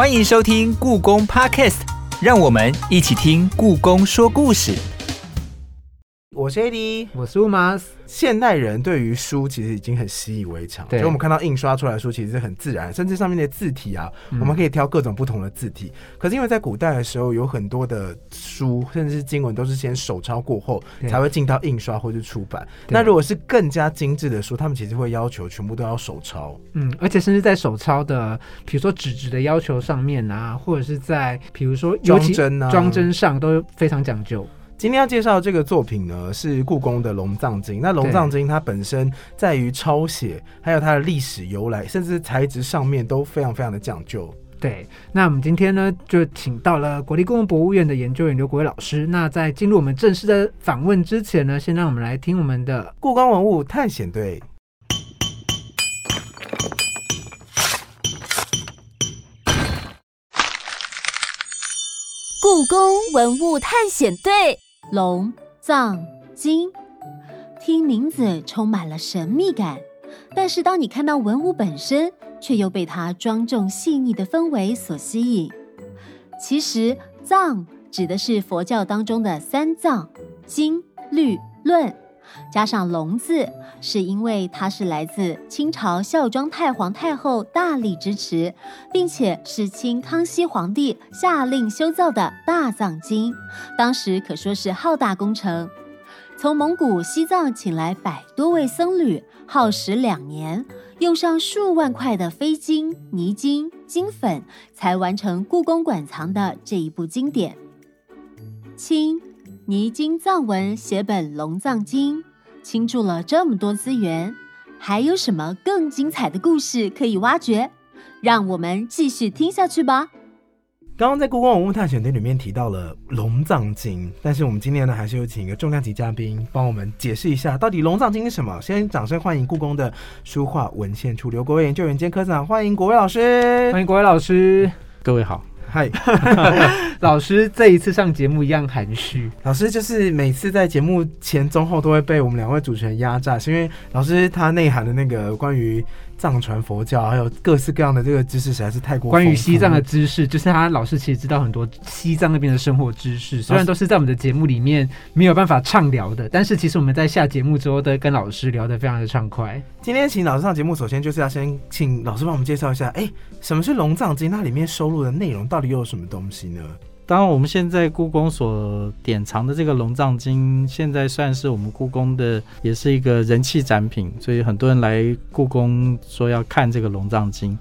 欢迎收听故宫 Podcast，让我们一起听故宫说故事。我是 AD，我是 Umas。现代人对于书其实已经很习以为常，对就我们看到印刷出来的书其实是很自然，甚至上面的字体啊，嗯我们可以挑各种不同的字体。可是因为在古代的时候，有很多的书甚至是经文都是先手抄过后才会进到印刷或是出版。那如果是更加精致的书，他们其实会要求全部都要手抄。嗯，而且甚至在手抄的，比如说纸质的要求上面啊，或者是在比如说装帧啊装帧上都非常讲究。今天要介绍的这个作品呢，是故宫的《龙藏经》。那《龙藏经》它本身在于抄写，还有它的历史由来，甚至材质上面都非常非常的讲究。对，那我们今天呢，就请到了国立故宫博物院的研究员刘国伟老师。那在进入我们正式的访问之前呢，先让我们来听我们的故宫文物探险队，故宫文物探险队龙藏经，听名字充满了神秘感，但是当你看到文物本身，却又被它庄重细腻的氛围所吸引。其实“藏”指的是佛教当中的三藏：经、律、论。加上“龙”字，是因为它是来自清朝孝庄太皇太后大力支持，并且是清康熙皇帝下令修造的大藏经，当时可说是浩大工程。从蒙古、西藏请来百多位僧侣，耗时两年，用上数万块的飞金、泥金、金粉，才完成故宫馆藏的这一部经典。清泥金藏文写本《龙藏经》，倾注了这么多资源，还有什么更精彩的故事可以挖掘？让我们继续听下去吧。刚刚在故宫文物探险队里面提到了《龙藏经》，但是我们今天呢，还是有请一个重量级嘉宾帮我们解释一下，到底《龙藏经》是什么。先掌声欢迎故宫的书画文献处刘国伟研究员兼科长，欢迎国伟老师。欢迎国伟老师。各位好，嗨，老师这一次上节目一样含蓄，老师就是每次在节目前中后都会被我们两位主持人压榨，是因为老师他内涵的那个关于藏传佛教还有各式各样的这个知识实在是太过关于西藏的知识，就是他老师其实知道很多西藏那边的生活知识，虽然都是在我们的节目里面没有办法畅聊的，但是其实我们在下节目之后都跟老师聊得非常的畅快。今天请老师上节目，首先就是要先请老师帮我们介绍一下，哎、什么是《龙藏经》？它里面收录的内容到底又有什么东西呢？当然我们现在故宫所典藏的这个《龙藏经》，现在算是我们故宫的，也是一个人气展品，所以很多人来故宫说要看这个《龙藏经》。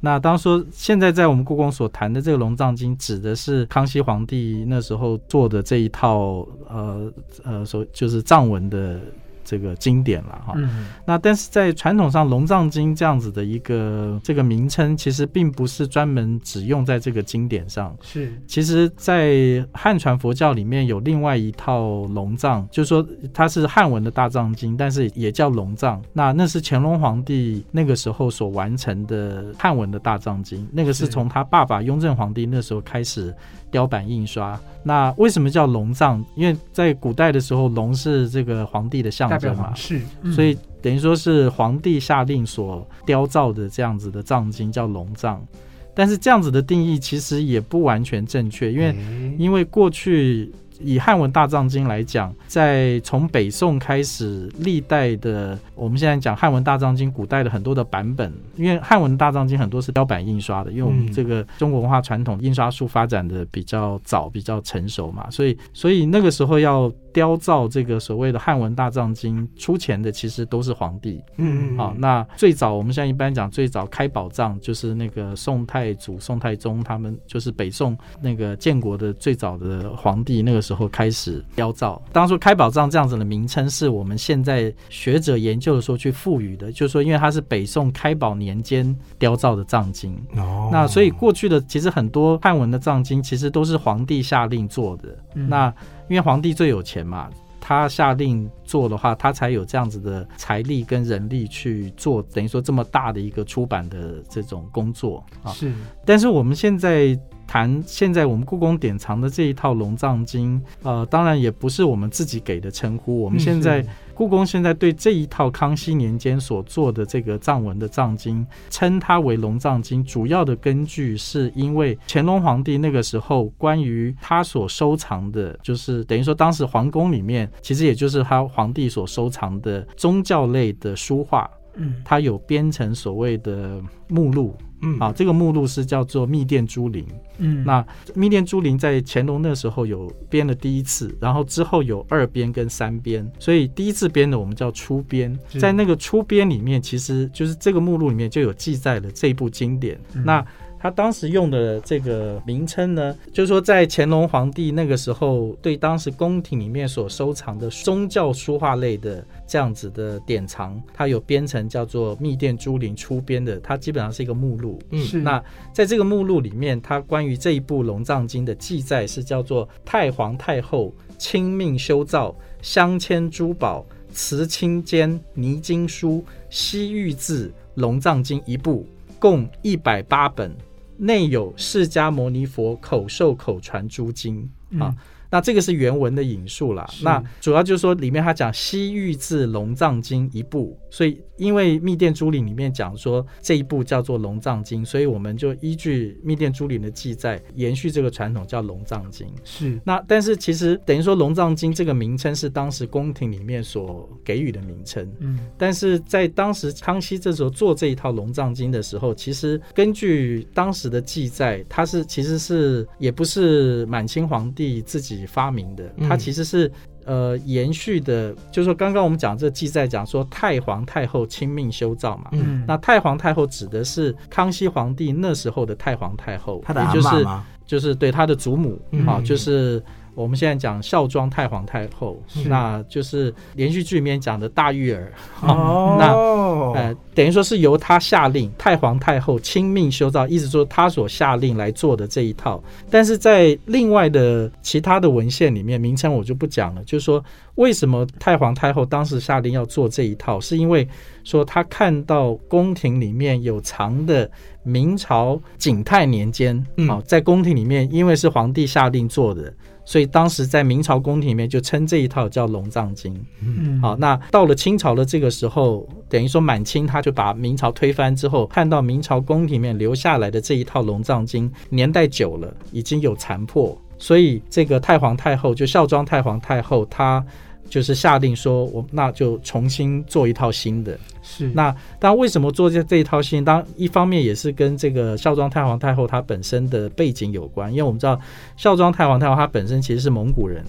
那当说现在在我们故宫所谈的这个《龙藏经》，指的是康熙皇帝那时候做的这一套呃呃所就是藏文的这个经典了哈。嗯，那但是在传统上，《龙藏经》这样子的一个这个名称，其实并不是专门只用在这个经典上。是其实，在汉传佛教里面有另外一套龙藏，就是说它是汉文的大藏经，但是也叫龙藏。那那是乾隆皇帝那个时候所完成的汉文的大藏经，那个是是从他爸爸雍正皇帝那时候开始雕版印刷。那为什么叫龙藏？因为在古代的时候，龙是这个皇帝的象征嘛。是，嗯。所以等于说是皇帝下令所雕造的这样子的藏经叫龙藏，但是这样子的定义其实也不完全正确，因为因为过去以汉文大藏经来讲，在从北宋开始，历代的我们现在讲汉文大藏经，古代的很多的版本，因为汉文大藏经很多是雕版印刷的，因为我们嗯这个中国文化传统印刷术发展的比较早、比较成熟嘛，所以所以那个时候要雕造这个所谓的汉文大藏经，出钱的其实都是皇帝。嗯嗯，好、那最早我们现在一般讲最早开宝藏就是那个宋太祖、宋太宗他们，就是北宋那个建国的最早的皇帝，那个时候开始雕造。当初开宝藏这样子的名称，是我们现在学者研究的时候去赋予的，就是说因为它是北宋开宝年间雕造的藏经。哦那所以过去的其实很多汉文的藏经，其实都是皇帝下令做的。嗯那因为皇帝最有钱嘛，他下令做的话，他才有这样子的财力跟人力去做，等于说这么大的一个出版的这种工作啊。是但是我们现在谈现在我们故宫典藏的这一套《龙藏经》，呃，当然也不是我们自己给的称呼，我们现在。故宫现在对这一套康熙年间所做的这个藏文的藏经，称它为《龙藏经》，主要的根据是因为乾隆皇帝那个时候关于他所收藏的，就是等于说当时皇宫里面，其实也就是他皇帝所收藏的宗教类的书画，嗯，他有编成所谓的目录。嗯啊，这个目录是叫做《密电珠林》。嗯，那《密电珠林》在乾隆那时候有编了第一次，然后之后有二编跟三编，所以第一次编的我们叫初编。在那个初编里面，其实就是这个目录里面就有记载了这部经典。嗯那他当时用的这个名称呢，就是说在乾隆皇帝那个时候，对当时宫廷里面所收藏的宗教书画类的这样子的典藏，它有编成叫做《密殿珠林》出编的，它基本上是一个目录。嗯是那在这个目录里面，它关于这一部《龙藏经》的记载是叫做太皇太后亲命修造，镶嵌珠宝、瓷青笺、泥经书、西域字《龙藏经》一部，共一百八本，内有释迦牟尼佛口授口传诸经啊。那这个是原文的引述啦。那主要就是说，里面他讲西域至《龙藏经》一部，所以因为密电珠林里面讲说这一部叫做《龙藏经》，所以我们就依据密电珠林的记载，延续这个传统叫《龙藏经》。是那但是其实等于说《龙藏经》这个名称是当时宫廷里面所给予的名称，嗯但是在当时康熙这时候做这一套《龙藏经》的时候，其实根据当时的记载，它是其实是也不是满清皇帝自己发明的，嗯它其实是。呃，延续的，就是说，刚刚我们讲这记载讲说，太皇太后亲命修造嘛。嗯，那太皇太后指的是康熙皇帝那时候的太皇太后，他的阿也就是？就是对他的祖母嗯啊，就是我们现在讲孝庄太皇太后，那就是连续剧里面讲的大玉儿，哦，那呃，等于说是由他下令，太皇太后亲命修造，意思说他所下令来做的这一套。但是在另外的其他的文献里面，名称我就不讲了，就是说为什么太皇太后当时下令要做这一套，是因为说他看到宫廷里面有藏的明朝景泰年间，嗯啊，在宫廷里面，因为是皇帝下令做的。所以当时在明朝宫廷里面就称这一套叫《龙藏经》。嗯好，那到了清朝的这个时候，等于说满清他就把明朝推翻之后，看到明朝宫廷里面留下来的这一套《龙藏经》，年代久了，已经有残破，所以这个太皇太后就孝庄太皇太后，她就是下令说，我那就重新做一套新的。是那当，为什么做这这一套戏？当一方面也是跟这个孝庄太皇太后她本身的背景有关，因为我们知道孝庄太皇太后她本身其实是蒙古人。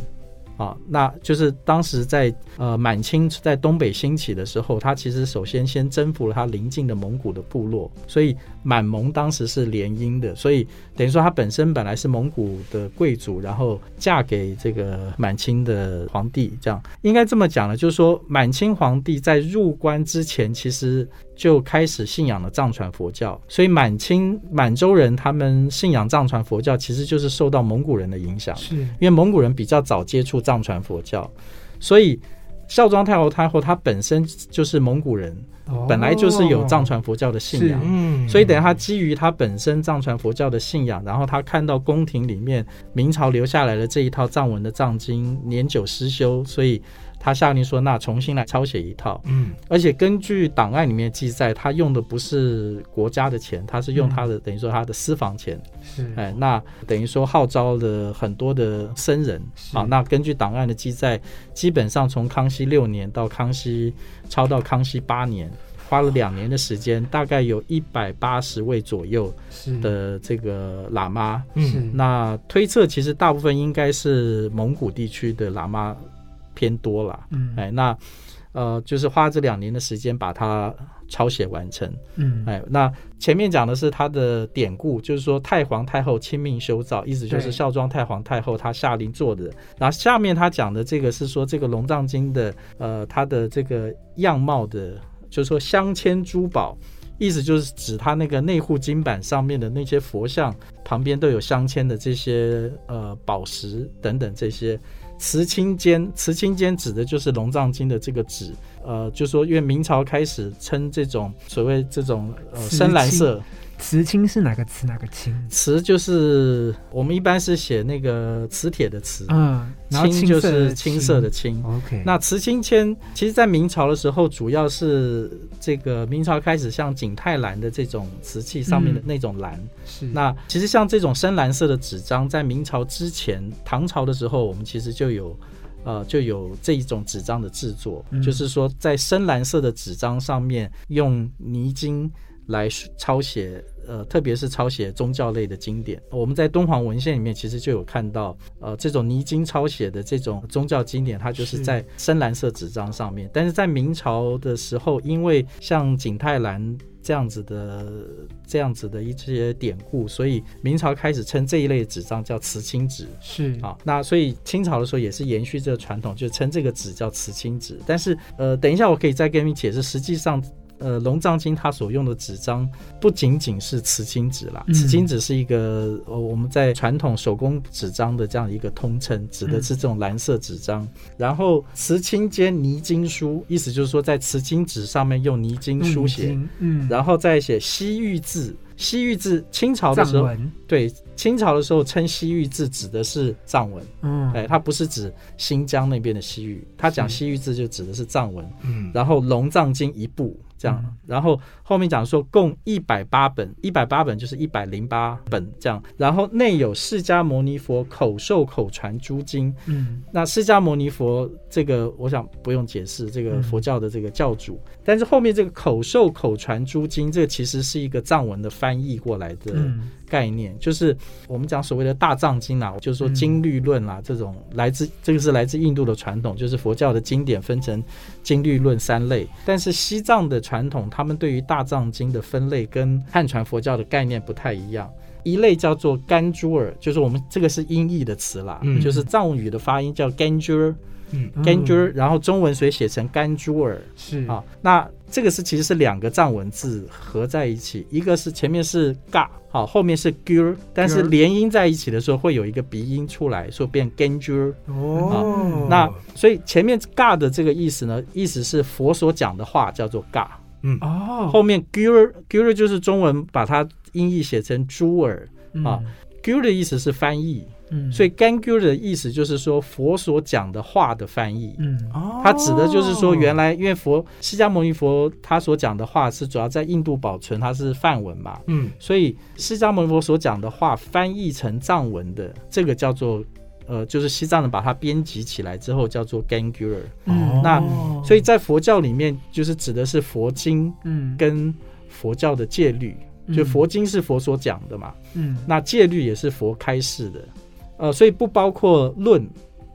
啊，那就是当时在呃满清在东北兴起的时候，她其实首先先征服了她邻近的蒙古的部落，所以满蒙当时是联姻的，所以等于说他本身本来是蒙古的贵族，然后嫁给这个满清的皇帝，这样应该这么讲了，就是说满清皇帝在入关之前，其实就开始信仰了藏传佛教，所以满清满洲人他们信仰藏传佛教，其实就是受到蒙古人的影响。是因为蒙古人比较早接触藏传佛教，所以孝庄太后太后她本身就是蒙古人，本来就是有藏传佛教的信仰。嗯，所以等于他基于他本身藏传佛教的信仰，然后他看到宫廷里面明朝留下来的这一套藏文的藏经年久失修，所以他下令说，那重新来抄写一套。嗯而且根据档案里面记载，他用的不是国家的钱，他是用他的、等于说他的私房钱。是哎，那等于说号召了很多的僧人是啊。那根据档案的记载，基本上从康熙六年到康熙抄到康熙八年，花了两年的时间，大概有一百八十位左右的这个喇嘛。嗯那推测其实大部分应该是蒙古地区的喇嘛偏多了。嗯哎，那呃，就是花这两年的时间把它抄写完成。嗯哎，那前面讲的是他的典故，就是说太皇太后亲命修造，意思就是孝庄太皇太后她下令做的。然后下面他讲的这个是说这个龙藏经的呃它的这个样貌的，就是说镶嵌珠宝。意思就是指它那个内护金板上面的那些佛像旁边都有镶嵌的这些呃宝石等等这些慈青笺，慈青笺指的就是龙藏经的这个纸，呃，就说因为明朝开始称这种所谓这种呃深蓝色，瓷青是哪个瓷哪个青？瓷就是我们一般是写那个磁铁的瓷，嗯，青就是青色的青。OK，那瓷青铅，其实在明朝的时候，主要是这个明朝开始像景泰蓝的这种瓷器上面的嗯那种蓝。是那其实像这种深蓝色的纸张，在明朝之前，唐朝的时候，我们其实就有。呃，就有这一种纸张的制作，嗯就是说在深蓝色的纸张上面用泥金来抄写，呃，特别是抄写宗教类的经典。我们在敦煌文献里面其实就有看到，呃，这种泥金抄写的这种宗教经典，它就是是在深蓝色纸张上面。但是在明朝的时候，因为像景泰蓝这样子的这样子的一些典故，所以明朝开始称这一类纸张叫瓷青纸。是啊，那所以清朝的时候也是延续这个传统，就称这个纸叫瓷青纸。但是呃，等一下我可以再跟你解释，实际上。呃，龙藏经它所用的纸张不仅仅是瓷青纸啦，嗯瓷青纸是一个呃我们在传统手工纸张的这样一个通称，指的是这种蓝色纸张。然后瓷青兼泥金书，意思就是说在瓷青纸上面用泥金书写，嗯，然后再写西域字。西域字，清朝的时候，对清朝的时候称西域字指的是藏文。嗯，哎，它不是指新疆那边的西域，它讲西域字就指的是藏文。嗯，然后《龙藏经》一部这样，嗯。然后后面讲说共一百八本，一百八本就是一百零八本这样，然后内有释迦牟尼佛口授口传诸经。嗯，那释迦牟尼佛这个，我想不用解释，这个嗯佛教的这个教主。但是后面这个口授口传诸经，这个其实是一个藏文的翻译过来的嗯，概念，就是我们讲所谓的大藏经啊，就是说嗯经律论啦、这种来自这个是来自印度的传统，就是佛教的经典分成经律论三类。但是西藏的传统，他们对于大藏经的分类跟汉传佛教的概念不太一样。一类叫做甘珠尔，就是我们这个是音译的词啦，嗯就是藏语的发音叫甘珠尔，嗯甘珠尔，然后中文所以写成甘珠尔。是啊，那这个是其实是两个藏文字合在一起，一个是前面是嘎，好，后面是 gur，但是连音在一起的时候会有一个鼻音出来，说变 ganjur。哦，那所以前面嘎的这个意思呢，意思是佛所讲的话叫做嘎，哦，后面 gur gur 就是中文把它音译写成珠儿啊，gur 的意思是翻译，嗯，所以 ganjur 的意思就是说佛所讲的话的翻译。嗯，哦。它指的就是说，原来因为佛释迦牟尼佛他所讲的话是主要在印度保存，它是梵文嘛，嗯。所以释迦牟尼佛所讲的话翻译成藏文的，这个叫做呃，就是西藏人把它编辑起来之后叫做 Gangur。嗯。那哦。所以在佛教里面，就是指的是佛经嗯，跟佛教的戒律，就嗯佛经是佛所讲的嘛，嗯，那戒律也是佛开示的，呃，所以不包括论，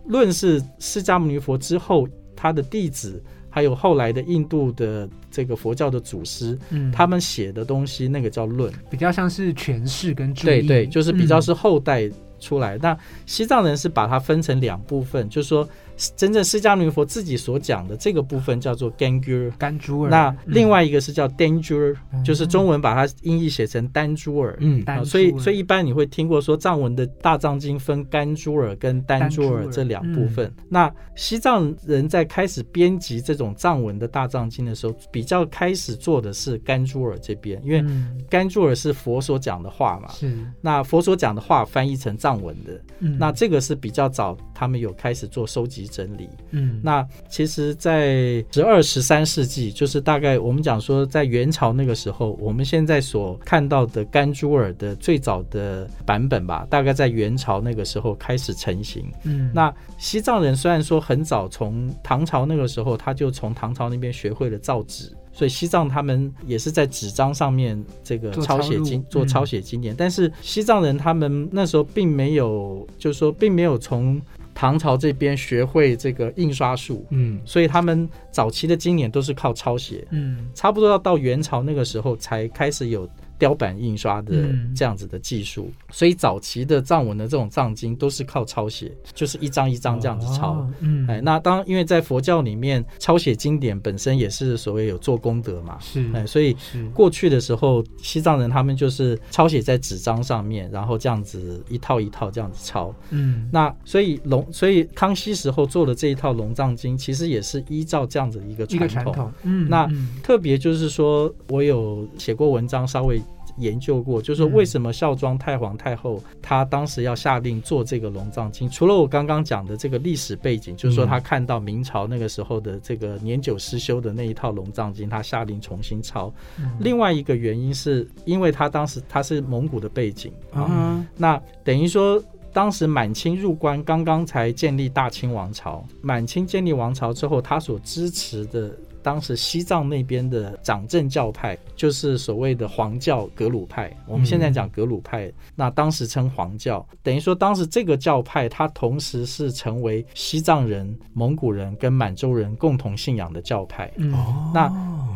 论是释迦牟尼佛之后他的弟子，还有后来的印度的这个佛教的祖师，嗯，他们写的东西，那个叫论。比较像是诠释跟对对，就是比较嗯。是后代出来。那西藏人是把它分成两部分，就是说真正释迦牟尼佛自己所讲的这个部分叫做 Gangur。甘珠尔，那嗯另外一个是叫 danger，、嗯。就是中文把它音译写成丹珠尔。嗯啊，所以所以一般你会听过说藏文的大藏经分甘珠尔跟丹珠尔尔这两部分。那西藏人在开始编辑这种藏文的大藏经的时候，比较开始做的是甘珠尔这边，因为嗯。甘珠尔是佛所讲的话嘛。是，那佛所讲的话翻译成藏文的，嗯。那这个是比较早，他们有开始做收集整理。嗯那其实，在十二、十三世纪，就是大概我们讲说，在元朝那个时候，我们现在所看到的甘珠尔的最早的版本吧，大概在元朝那个时候开始成型。嗯那西藏人虽然说很早从唐朝那个时候，他就从唐朝那边学会了造纸。所以西藏他们也是在纸张上面这个抄写经做抄写经典，但是西藏人他们那时候并没有，就是说并没有从唐朝这边学会这个印刷术，嗯。所以他们早期的经典都是靠抄写，嗯。差不多要到元朝那个时候才开始有雕版印刷的嗯这样子的技术。所以早期的藏文的这种藏经都是靠抄写，就是一张一张这样子抄。哦嗯，哎，那当因为在佛教里面抄写经典本身也是所谓有做功德嘛，是，哎，所以，过去的时候，西藏人他们就是抄写在纸张上面，然后这样子一套一套这样子抄。嗯那所以龙，所以康熙时候做的这一套龙藏经，其实也是依照这样子一个一个传统。传统，嗯，那嗯特别就是说，我有写过文章，稍微研究过，就是说为什么孝庄太皇太后她当时要下令做这个龙藏经，除了我刚刚讲的这个历史背景，就是说她看到明朝那个时候的这个年久失修的那一套龙藏经，她下令重新抄。另外一个原因是因为她当时她是蒙古的背景啊，啊，那等于说。当时满清入关，刚刚才建立大清王朝。满清建立王朝之后，他所支持的当时西藏那边的掌政教派，就是所谓的黄教格鲁派。我们现在讲格鲁派，那当时称黄教。等于说，当时这个教派，它同时是成为西藏人、蒙古人跟满洲人共同信仰的教派。嗯，那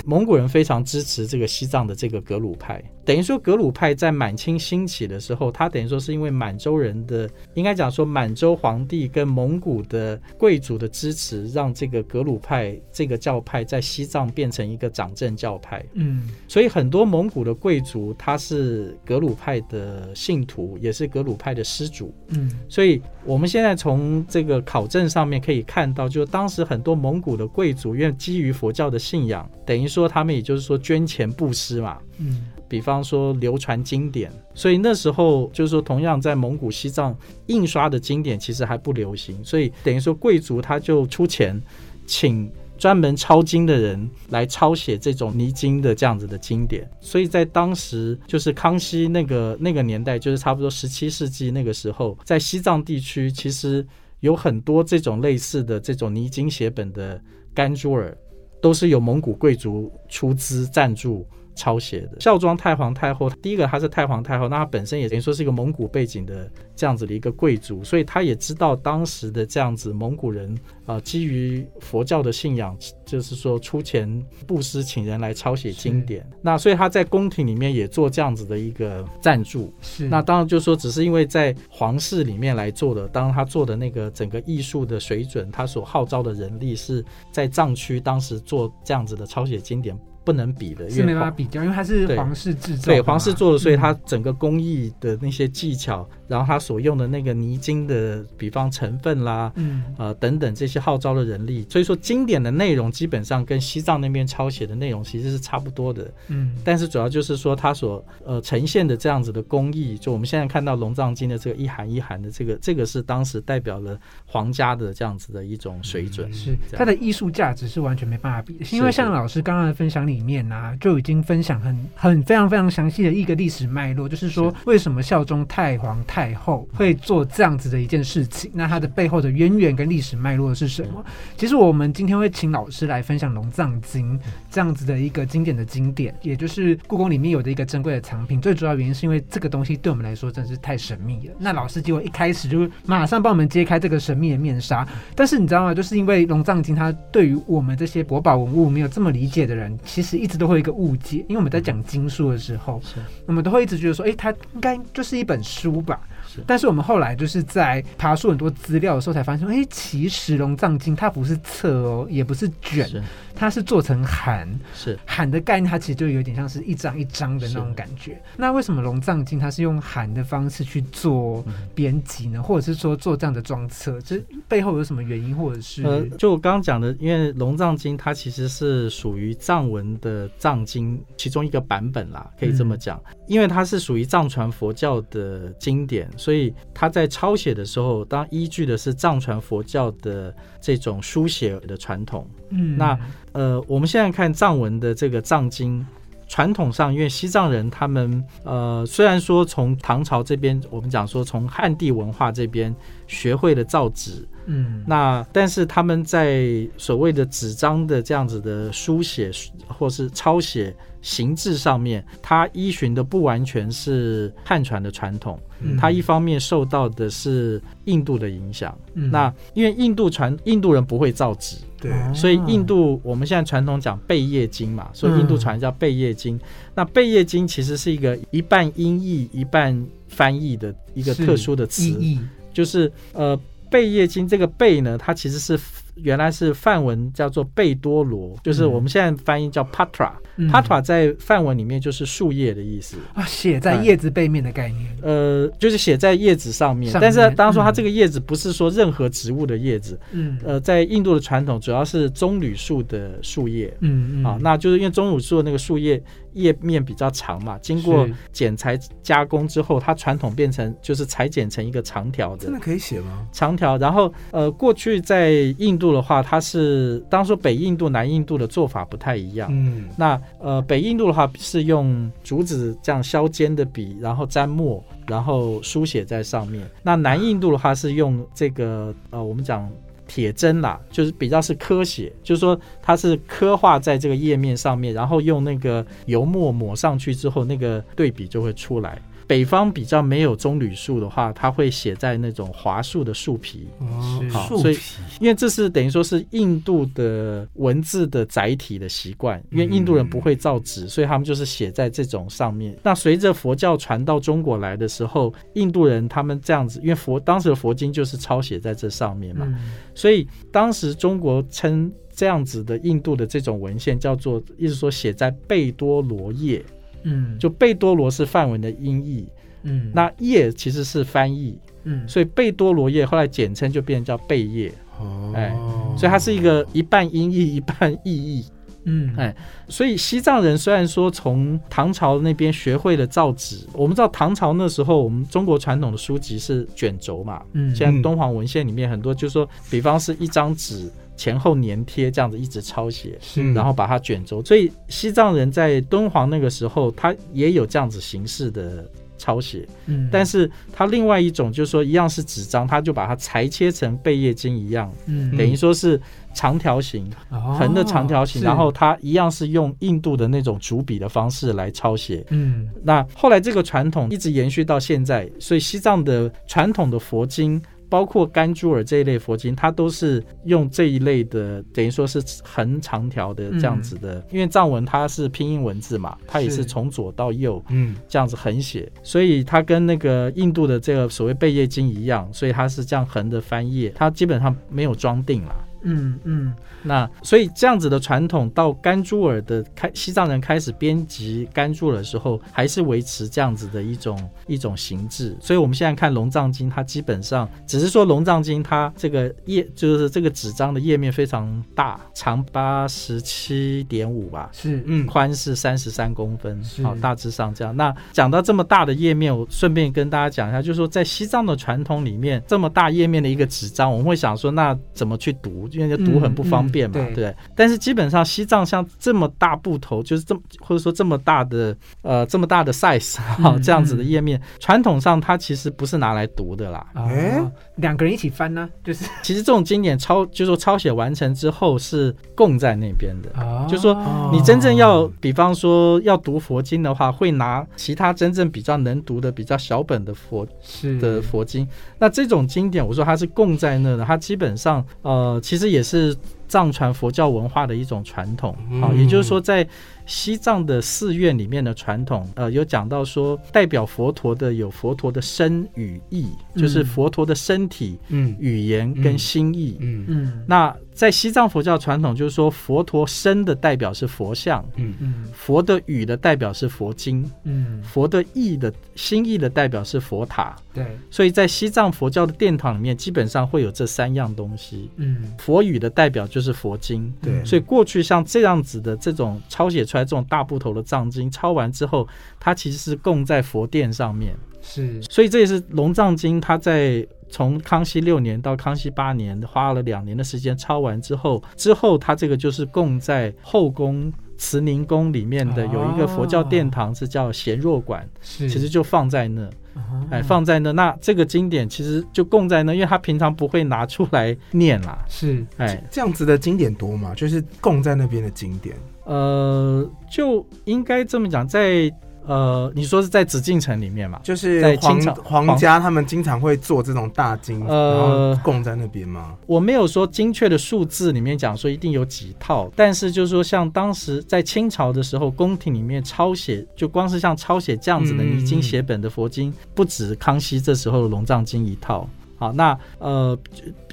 蒙古人非常支持这个西藏的这个格鲁派，等于说格鲁派在满清兴起的时候，他等于说是因为满洲人的，应该讲说满洲皇帝跟蒙古的贵族的支持，让这个格鲁派这个教派在西藏变成一个掌政教派。嗯，所以很多蒙古的贵族他是格鲁派的信徒，也是格鲁派的施主。嗯，所以我们现在从这个考证上面可以看到，就是当时很多蒙古的贵族，因为基于佛教的信仰，等于说他们也就是说捐钱布施嘛。嗯，比方说流传经典，所以那时候就是说，同样在蒙古、西藏印刷的经典其实还不流行，所以等于说贵族他就出钱请专门抄经的人来抄写这种泥经的这样子的经典，所以在当时就是康熙那个那个年代，就是差不多十七世纪那个时候，在西藏地区其实有很多这种类似的这种泥经写本的甘珠尔，都是由蒙古贵族出资赞助。抄写的孝庄太皇太后，第一个她是太皇太后，那她本身也等于说是一个蒙古背景的这样子的一个贵族，所以她也知道当时的这样子蒙古人啊、基于佛教的信仰，就是说出钱布施，请人来抄写经典。那所以她在宫廷里面也做这样子的一个赞助。是那当然就是说，只是因为在皇室里面来做的，当然他做的那个整个艺术的水准，他所号召的人力是在藏区当时做这样子的抄写经典不能比的，因是没办法比较，因为它是皇室制造，对皇室做的，所以嗯。它整个工艺的那些技巧，然后它所用的那个泥金的，比方成分啦，嗯。呃等等这些号召的人力，所以说经典的内容基本上跟西藏那边抄写的内容其实是差不多的，嗯。但是主要就是说它所呃呈现的这样子的工艺，就我们现在看到龙藏经的这个一函一函的这个，这个是当时代表了皇家的这样子的一种水准，是。它的艺术价值是完全没办法比的，因为像老师刚刚的分享里面啊，就已经分享很很非常非常详细的一个历史脉络，就是说为什么孝宗太皇太后会做这样子的一件事情，那它的背后的渊源跟历史脉络是什么？其实我们今天会请老师来分享《龙藏经》这样子的一个经典的经典，也就是故宫里面有的一个珍贵的藏品。最主要原因是因为这个东西对我们来说真的是太神秘了。那老师结果一开始就马上帮我们揭开这个神秘的面纱，但是你知道吗？就是因为《龙藏经》它对于我们这些国宝文物没有这么理解的人，其实一直都会有一个误解。因为我们在讲经书的时候，我们都会一直觉得说，诶，它应该就是一本书吧。是但是我们后来就是在爬出很多资料的时候，才发现说，诶，其实《龙藏经》它不是册哦，也不是卷，是它是做成函。是函的概念，它其实就有点像是一张一张的那种感觉。那为什么《龙藏经》它是用函的方式去做嗯编辑呢？或者是说做这样的装册？这背后有什么原因，或者是？呃，就我刚刚讲的，因为《龙藏经》它其实是属于藏文的藏经其中一个版本啦，可以这么讲。因为它是属于藏传佛教的经典，所以它在抄写的时候，当依据的是藏传佛教的这种书写的传统。嗯那呃，我们现在看藏文的这个藏经。传统上，因为西藏人他们呃，虽然说从唐朝这边，我们讲说从汉地文化这边学会了造纸，嗯，那但是他们在所谓的纸张的这样子的书写或是抄写形制上面，它依循的不完全是汉传的传统，嗯它一方面受到的是印度的影响。嗯那因为印度传印度人不会造纸，对，哦。所以印度我们现在传统讲贝叶经嘛，所以印度传叫贝叶经。那贝叶经其实是一个一半音译一半翻译的一个特殊的词，意义，就是呃贝叶经这个贝呢，它其实是原来是梵文叫做贝多罗，就是我们现在翻译叫 patra。嗯 patra 在范文里面就是树叶的意思。啊，写在叶子背面的概念。呃，就是写在叶子上面，上但是当然说它这个叶子不是说任何植物的叶子，嗯呃，在印度的传统主要是棕榈树的树叶，嗯嗯啊，那就是因为棕榈树的那个树叶叶面比较长嘛，经过剪裁加工之后，它传统变成就是裁剪成一个长条的真的可以写吗？长条。然后呃，过去在印度的话，它是当说北印度、南印度的做法不太一样。嗯，那呃，北印度的话是用竹子这样削尖的笔，然后沾墨，然后书写在上面。那南印度的话是用这个呃，我们讲铁针啦，就是比较是刻写，就是说它是刻画在这个页面上面，然后用那个油墨抹上去之后，那个对比就会出来。北方比较没有棕榈树的话，它会写在那种华树的树皮，哦好所以，因为这是等于说是印度的文字的载体的习惯，因为印度人不会造纸，所以他们就是写在这种上面。那随着佛教传到中国来的时候，印度人他们这样子，因为佛当时的佛经就是抄写在这上面嘛，嗯。所以当时中国称这样子的印度的这种文献叫做，意思说写在贝多罗页，嗯，就贝多罗是梵文的音译，嗯。那叶其实是翻译，嗯。所以贝多罗叶后来简称就变成叫贝叶。哦，哎所以它是一个一半音译一半意译。嗯。哎所以西藏人虽然说从唐朝那边学会了造纸，我们知道唐朝那时候我们中国传统的书籍是卷轴嘛，嗯。现在敦煌文献里面很多就是说，比方是一张纸前后粘贴这样子一直抄写，嗯然后把它卷轴。所以西藏人在敦煌那个时候，他也有这样子形式的抄写，嗯，但是他另外一种就是说一样是纸张，他就把它裁切成贝叶经一样，嗯等于说是长条形。哦横的长条形，是然后它一样是用印度的那种竹笔的方式来抄写。嗯那后来这个传统一直延续到现在，所以西藏的传统的佛经，包括甘珠尔这一类佛经，它都是用这一类的，等于说是横长条的这样子的。因为藏文它是拼音文字嘛，它也是是从左到右嗯，这样子横写，所以它跟那个印度的这个所谓贝叶经一样，所以它是这样横的翻页，它基本上没有装订啦。嗯嗯那所以这样子的传统，到甘珠尔的开西藏人开始编辑甘珠尔的时候，还是维持这样子的一种一种形制。所以我们现在看龙藏经，它基本上只是说龙藏经它这个页就是这个纸张的页面非常大，长八十七点五吧。是嗯宽是三十三公分，是好，大致上这样。那讲到这么大的页面，我顺便跟大家讲一下，就是说在西藏的传统里面，这么大页面的一个纸张，我们会想说，那怎么去读？因为读很不方便嘛，嗯嗯对对。但是基本上西藏像这么大部头，就是这么或者说这么大的呃这么大的 size 哈、嗯这样子的页面，传统上它其实不是拿来读的啦。哎哦，两个人一起翻呢，就是其实这种经典抄，就是说抄写完成之后是供在那边的。哦就说你真正要，比方说要读佛经的话，会拿其他真正比较能读的、比较小本的佛是的佛经。那这种经典，我说它是供在那的，它基本上呃，其实也是藏传佛教文化的一种传统。啊、嗯也就是说在。西藏的寺院里面的传统，呃，有讲到说，代表佛陀的有佛陀的身与意，就是嗯佛陀的身体、嗯。语言跟嗯心意。嗯。嗯。那在西藏佛教传统，就是说佛陀身的代表是佛像，嗯。嗯佛的语的代表是佛经，嗯。佛的意的心意的代表是佛塔。对。所以在西藏佛教的殿堂里面，基本上会有这三样东西。嗯。佛语的代表就是佛经，对。所以过去像这样子的这种抄写出来这种大部头的藏经，抄完之后，它其实是供在佛殿上面。是所以这也是龙藏经，它在从康熙六年到康熙八年，花了两年的时间抄完之后，之后它这个就是供在后宫慈宁宫里面的有一个佛教殿堂，是叫贤若馆，是，其实就放在那，哦哎，放在那。那这个经典其实就供在那，因为他平常不会拿出来念啦，是。哎，这样子的经典多吗？就是供在那边的经典，呃，就应该这么讲，在呃，你说是在紫禁城里面嘛？就是在清皇朝皇家他们经常会做这种大经，呃然后供在那边吗？我没有说精确的数字里面讲说一定有几套，但是就是说像当时在清朝的时候，宫廷里面抄写，就光是像抄写这样子的嗯泥经写本的佛经，不止康熙这时候的龙藏经一套。好，那呃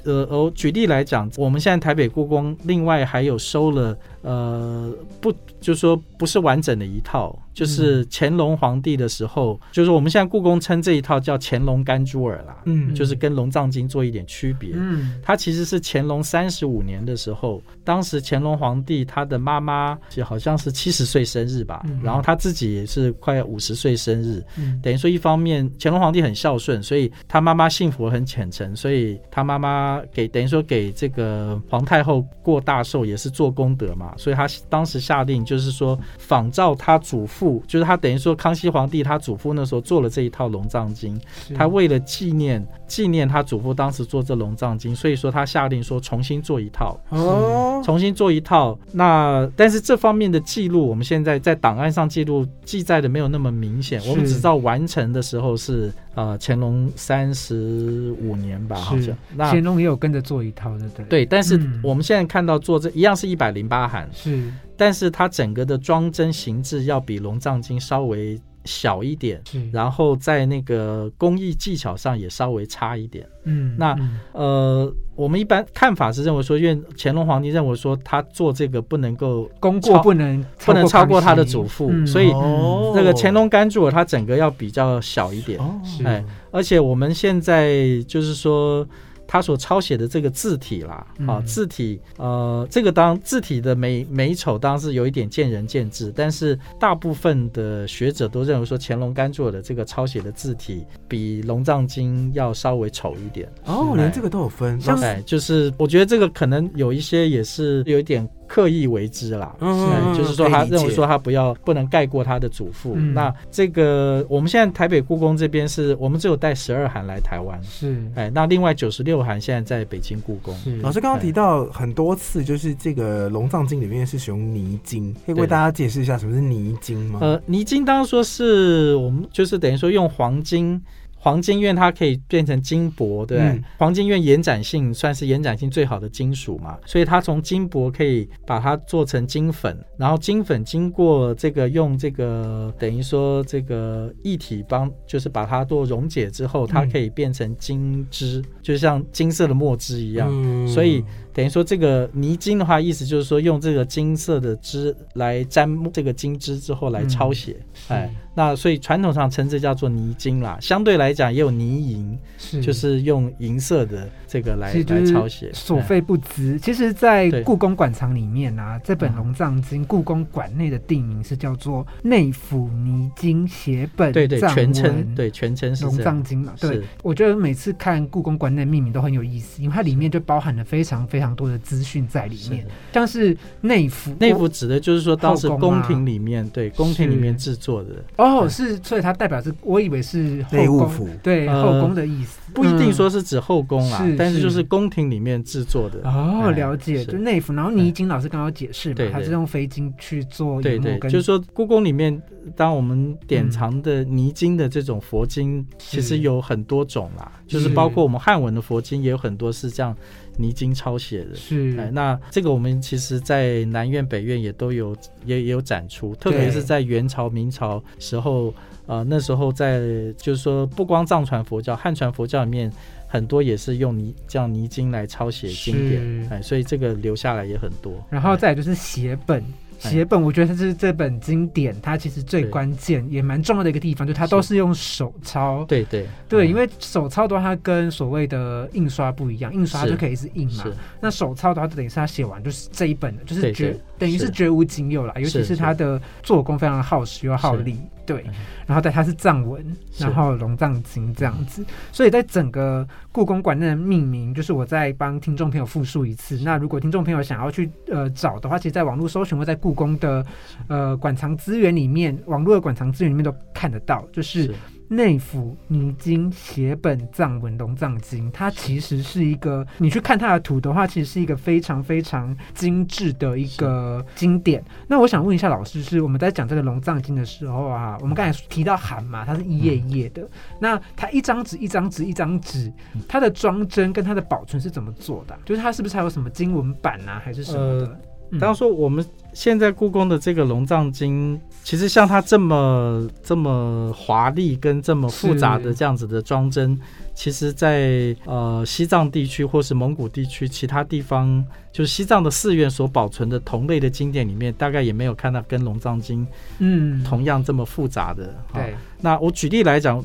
呃，我举例来讲，我们现在台北故宫另外还有收了呃不，就是说不是完整的一套，就是乾隆皇帝的时候，就是我们现在故宫称这一套叫乾隆甘珠尔啦，嗯就是跟龙藏经做一点区别。嗯它其实是乾隆三十五年的时候，当时乾隆皇帝他的妈妈好像是七十岁生日吧，嗯然后他自己也是快五十岁生日，嗯等于说一方面乾隆皇帝很孝顺，所以他妈妈幸福很虔诚，所以他妈妈给等于说给这个皇太后过大寿也是做功德嘛，所以他当时下令就是说仿照他祖父，就是他等于说康熙皇帝他祖父那时候做了这一套龙藏经，他为了纪念纪念他祖父当时做这龙藏经，所以说他下令说重新做一套，哦，重新做一套。那但是这方面的记录，我们现在在档案上记录记载的没有那么明显，我们只知道完成的时候是呃乾隆三十五年吧，好像。那乾隆也有跟着做一套，对不对？，对，但是嗯。我们现在看到做这一样是一百零八函，是。但是它整个的装帧形制要比龙藏经稍微小一点。然后在那个工艺技巧上也稍微差一点。嗯那嗯呃，我们一般看法是认为说，因为乾隆皇帝认为说他做这个不能够功过不能不能超过他的祖父，嗯所以哦这个乾隆甘珠尔它整个要比较小一点。哎而且我们现在就是说。他所抄写的这个字体啦，啊，嗯字体，呃，这个当字体的美美丑当然是有一点见仁见智，但是大部分的学者都认为说乾隆甘做的这个抄写的字体比龙藏经要稍微丑一点。哦，连这个都有分，像哎，就是我觉得这个可能有一些也是有一点刻意为之啦。嗯哎就是说他认为说他不要不能盖过他的祖父。嗯那这个我们现在台北故宫这边是我们只有带十二函来台湾，是哎，那另外九十六函现在在北京故宫。老师刚刚提到很多次，就是这个龙藏经里面是使用泥金，可以为大家解释一下什么是泥金吗？呃，泥金当然说是我们就是等于说用黄金。黄金因为它可以变成金箔，对不对？嗯黄金因为延展性算是延展性最好的金属嘛，所以它从金箔可以把它做成金粉，然后金粉经过这个用这个等于说这个液体帮，就是把它做溶解之后，它嗯可以变成金汁，就像金色的墨汁一样。嗯所以等于说这个泥金的话，意思就是说用这个金色的汁来沾这个金汁之后来抄写，嗯哎，那所以传统上称这叫做泥金啦。相对来讲也有泥银，是就是用银色的这个来来抄写。哎所费不赀。其实，在故宫馆藏里面啊，这本《嗯龙藏经》故宫馆内的定名是叫做内府泥经写本对对藏全称文对全称是龙藏经嘛，对是，我觉得每次看故宫馆内命名都很有意思，因为它里面就包含了非常非常多的资讯在里面是，像是内府内府指的就是说当时宫廷里面对宫廷里面制作的，哦，是，所以它代表是，我以为是后宫内务府。对呃后宫的意思，不一定嗯说是指后宫啦是，但是是就是宫廷里面制作的。哦，哎了解，是。就内服，然后泥金老师刚刚解释嘛对，对。它是用飞金去做对对，就是说故宫里面，当我们典藏的泥金的这种佛经，其实有很多种啦，就是。包括我们汉文的佛经也有很多是这样泥金抄写的。是哎，是那这个我们其实，在南院、北院也都有也也有展出，特别是在元朝、明朝时候，呃，那时候在就是说，不光藏传佛教，汉传佛教里面很多也是用泥这样泥金来抄写经是典，哎，所以这个留下来也很多。然后再就是写本。哎。写本，我觉得它是这本经典，它其实最关键也蛮重要的一个地方，就它都是用手抄。对对。对，嗯。因为手抄的话，它跟所谓的印刷不一样，印刷就可以是印嘛。那手抄的话，就等于是他写完就是这一本，就是绝等于是绝无仅有啦。尤其是是它的做工非常耗时又耗力，对嗯。然后但它是藏文，然后龙藏经这样子，所以在整个故宫馆内的命名，就是我再帮听众朋友复述一次。那如果听众朋友想要去呃找的话，其实在网络搜寻或在故宫的呃馆藏资源里面，网络的馆藏资源里面都看得到，就是是内府泥经写本藏文龙藏经，它其实是一个，你去看它的图的话，其实是一个非常非常精致的一个经典。那我想问一下老师，是我们在讲这个龙藏经的时候啊，我们刚才提到函嘛，它是一页一页的，那它一张纸一张纸一张纸，它的装帧跟它的保存是怎么做的啊？就是它是不是还有什么经文版啊，还是什么的？嗯当然说我们现在故宫的这个龙藏经，其实像它这么这么华丽跟这么复杂的是这样子的装帧，其实在呃西藏地区或是蒙古地区其他地方，就是西藏的寺院所保存的同类的经典里面，大概也没有看到跟龙藏经嗯，同样这么复杂的。哈。对，那我举例来讲，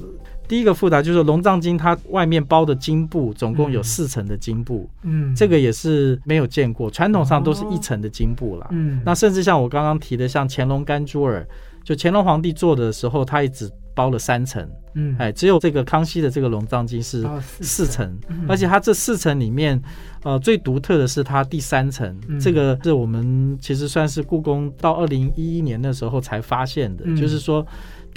第一个复杂就是龙藏经，它外面包的金布总共有嗯。四层的金布，嗯，这个也是没有见过，传统上都是一层的金布啦。嗯，那甚至像我刚刚提的，像乾隆甘珠尔，就乾隆皇帝做的时候，他也只包了三层，嗯，哎，只有这个康熙的这个龙藏经是哦四层，嗯。而且它这四层里面，呃，最独特的是它第三层，嗯。这个是我们其实算是故宫到二零一一年的时候才发现的，嗯。就是说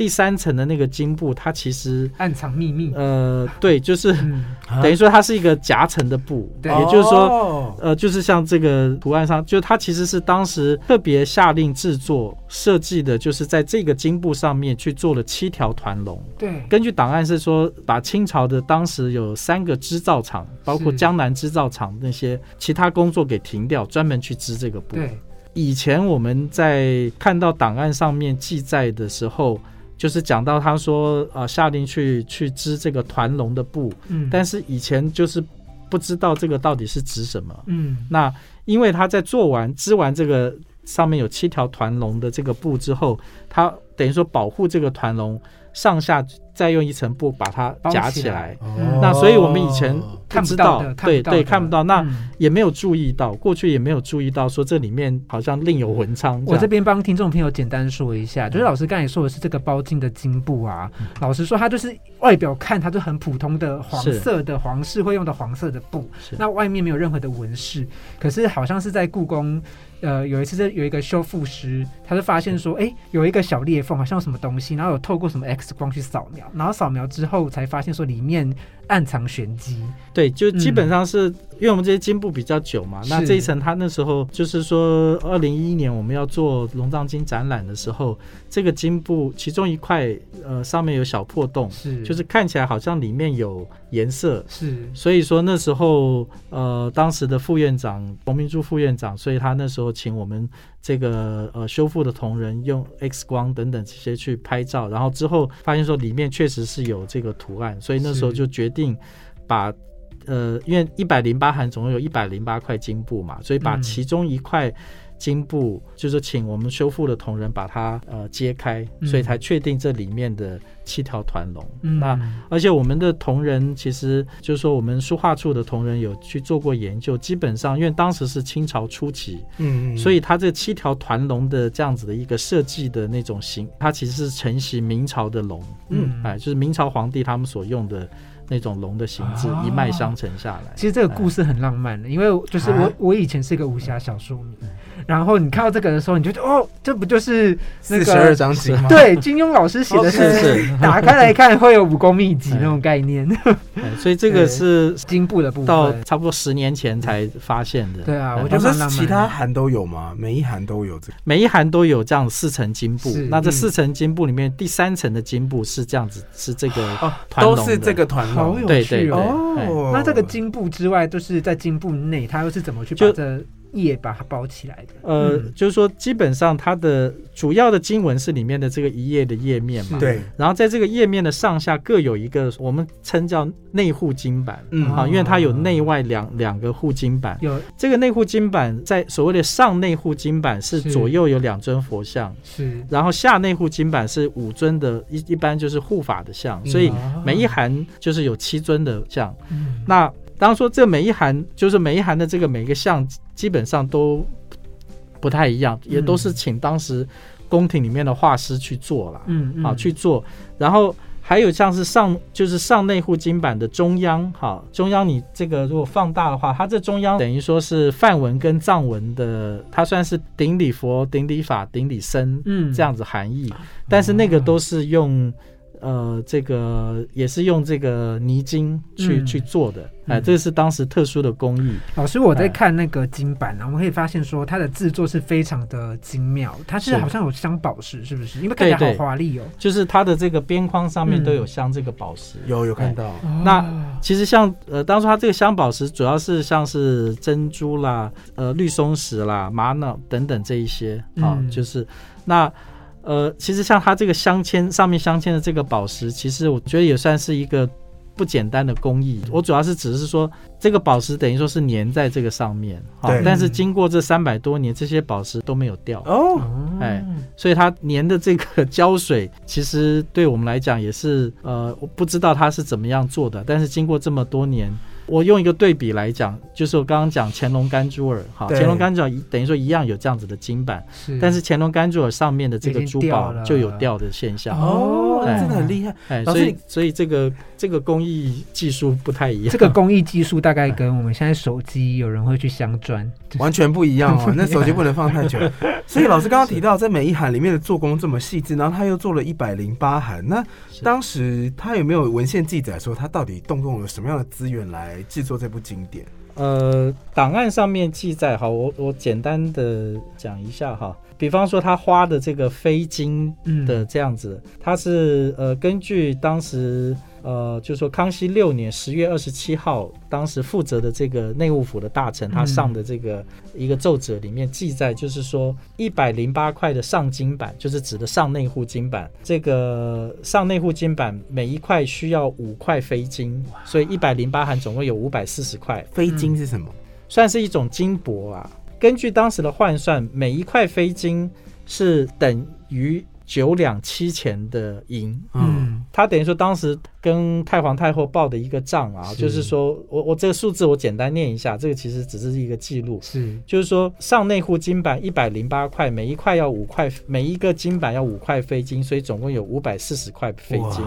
第三层的那个金布，它其实暗藏秘密，呃，对，就是嗯，等于说它是一个夹层的布，对也就是说。哦呃，就是像这个图案上，就它其实是当时特别下令制作设计的，就是在这个金布上面去做了七条团龙。对，根据档案是说，把清朝的当时有三个织造厂，包括江南织造厂那些其他工作给停掉，专门去织这个布。对，以前我们在看到档案上面记载的时候，就是讲到他说，呃，下令去去织这个团龙的布，嗯，但是以前就是不知道这个到底是指什么。嗯，那因为他在做完织完这个上面有七条团龙的这个布之后，他等于说保护这个团龙上下再用一层布把它包起来夹起来。哦那所以我们以前看不到的，，对对，不到的。看不到，那嗯。也没有注意到，过去也没有注意到说这里面好像另有文章。我这边帮听众朋友简单说一下，就是老师刚才说的是这个包金的金布啊，嗯。老实说，它就是外表看它就很普通的黄色的皇室会用的黄色的布，那外面没有任何的纹饰，可是好像是在故宫。呃，有一次是有一个修复师，他就发现说，哎、有一个小裂缝，好像有什么东西，然后有透过什么 X 光去扫描，然后扫描之后才发现说里面暗藏玄机。对，就基本嗯上是、因为我们这些金布比较久嘛，那这一层它那时候就是说，二零一一年我们要做龙藏经展览的时候，这个金布其中一块呃上面有小破洞，是，就是看起来好像里面有颜色。是，所以说那时候，呃，当时的副院长冯明珠副院长，所以他那时候请我们这个呃修复的同仁用 X 光等等这些去拍照，然后之后发现说里面确实是有这个图案，所以那时候就决定把呃，因为一百零八函总共有一百零八块金布嘛，所以把嗯。其中一块金布就是请我们修复的同仁把它呃揭开，嗯。所以才确定这里面的七条团龙。嗯。那而且我们的同仁其实就是说，我们书画处的同仁有去做过研究，基本上因为当时是清朝初期，嗯，嗯所以它这七条团龙的这样子的一个设计的那种形，它其实是承袭明朝的龙，嗯。哎，就是明朝皇帝他们所用的那种龙的形制，啊。一脉相承下来。其实这个故事很浪漫的，因为就是我啊。我以前是一个武侠小说迷，然后你看到这个的时候，你就觉得哦，这不就是那四十二个章经吗？对金庸老师写的是是是打开来看会有武功秘籍 那种概念，哎所以这个是金部的部分到。差不多十年前才发现的。对啊，哎我觉得。其他函都有吗？每一函都有这个。每一函都有这样四层金布，那这嗯四层金布里面第三层的金布是这样子，是这个哦，团都是这个团龙好有对对哦。那这个金部之外，就是在金部内，它又是怎么去把就这页把它包起来的？呃，嗯。就是说基本上它的主要的经文是里面的这个一页的页面嘛，对，然后在这个页面的上下各有一个我们称叫内护经板。嗯。啊，因为它有内外两两个护经板，有。这个内护经板在所谓的上内护经板是是。左右有两尊佛像，是，然后下内护经板是五尊的，一一般就是护法的像，所以哦每一函就是有七尊的像。嗯。那当然说这每一函就是每一函的这个每一个像基本上都不太一样，也都是请当时宫廷里面的画师去做啦，嗯嗯。好去做。然后还有像是上就是上内护经版的中央，哈中央你这个如果放大的话，它这中央等于说是梵文跟藏文的，它算是顶礼佛、顶礼法、顶礼僧嗯。这样子含义，但是那个都是用呃，这个也是用这个泥金去、嗯。去做的，哎、嗯。这是当时特殊的工艺。老师，我在哎。看那个金版啊，我们可以发现说它的制作是非常的精妙，它是是。好像有镶宝石，是不是？因为看起来好华丽哦。就是它的这个边框上面嗯。都有镶这个宝石。有有看到，那哦。其实像呃，当初它这个镶宝石主要是像是珍珠啦、呃绿松石啦、玛瑙等等这一些啊，嗯。就是那呃，其实像它这个镶嵌上面镶嵌的这个宝石，其实我觉得也算是一个不简单的工艺。我主要是只是说这个宝石等于说是粘在这个上面啊对，但是经过这三百多年，这些宝石都没有掉。哦，哦哎所以它粘的这个胶水，其实对我们来讲也是呃，我不知道它是怎么样做的，但是经过这么多年，我用一个对比来讲，就是我刚刚讲乾隆甘珠尔，哈，乾隆甘珠尔等于说一样有这样子的金板，是，但是乾隆甘珠尔上面的这个珠宝就有掉的现象，哦，哎真的很厉害。哎，老师所以所以这个这个工艺技术不太一样，这个工艺技术大概跟我们现在手机有人会去镶砖，完全不一样哦，那手机不能放太久。所以老师刚刚提到，在每一函里面的做工这么细致，然后他又做了一百零八函，那当时他有没有文献记载说他到底动用了什么样的资源来制作这部经典？呃，档案上面记载，好，我我简单的讲一下哈。比方说，他花的这个飞金嗯的这样子，他是呃根据当时呃就说康熙六年十月二十七号，当时负责的这个内务府的大臣他嗯上的这个一个奏折里面记载，就是说一百零八块的上金板，就是指的上内户金板，这个上内户金板每一块需要五块飞金，所以一百零八函总共有五百四十块。飞金是什么？算是一种金箔啊。根据当时的换算，每一块飞金是等于九两七钱的银。嗯，嗯他等于说当时跟太皇太后报的一个账啊，是就是说我我这个数字我简单念一下，这个其实只是一个记录。是就是说，上内户金板一百零八块，每一块要五块，每一个金板要五块飞金，所以总共有五百四十块飞金，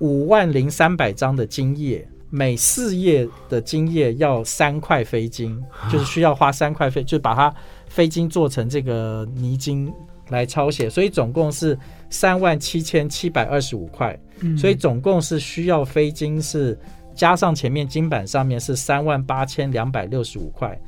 五万零三百张的金叶，每四页的金叶要三块飞金，就是需要花三块飞，就把它飞金做成这个泥金来抄写，所以总共是三万七千七百二十五块，嗯。所以总共是需要飞金是加上前面金板上面是三万八千两百六十五块，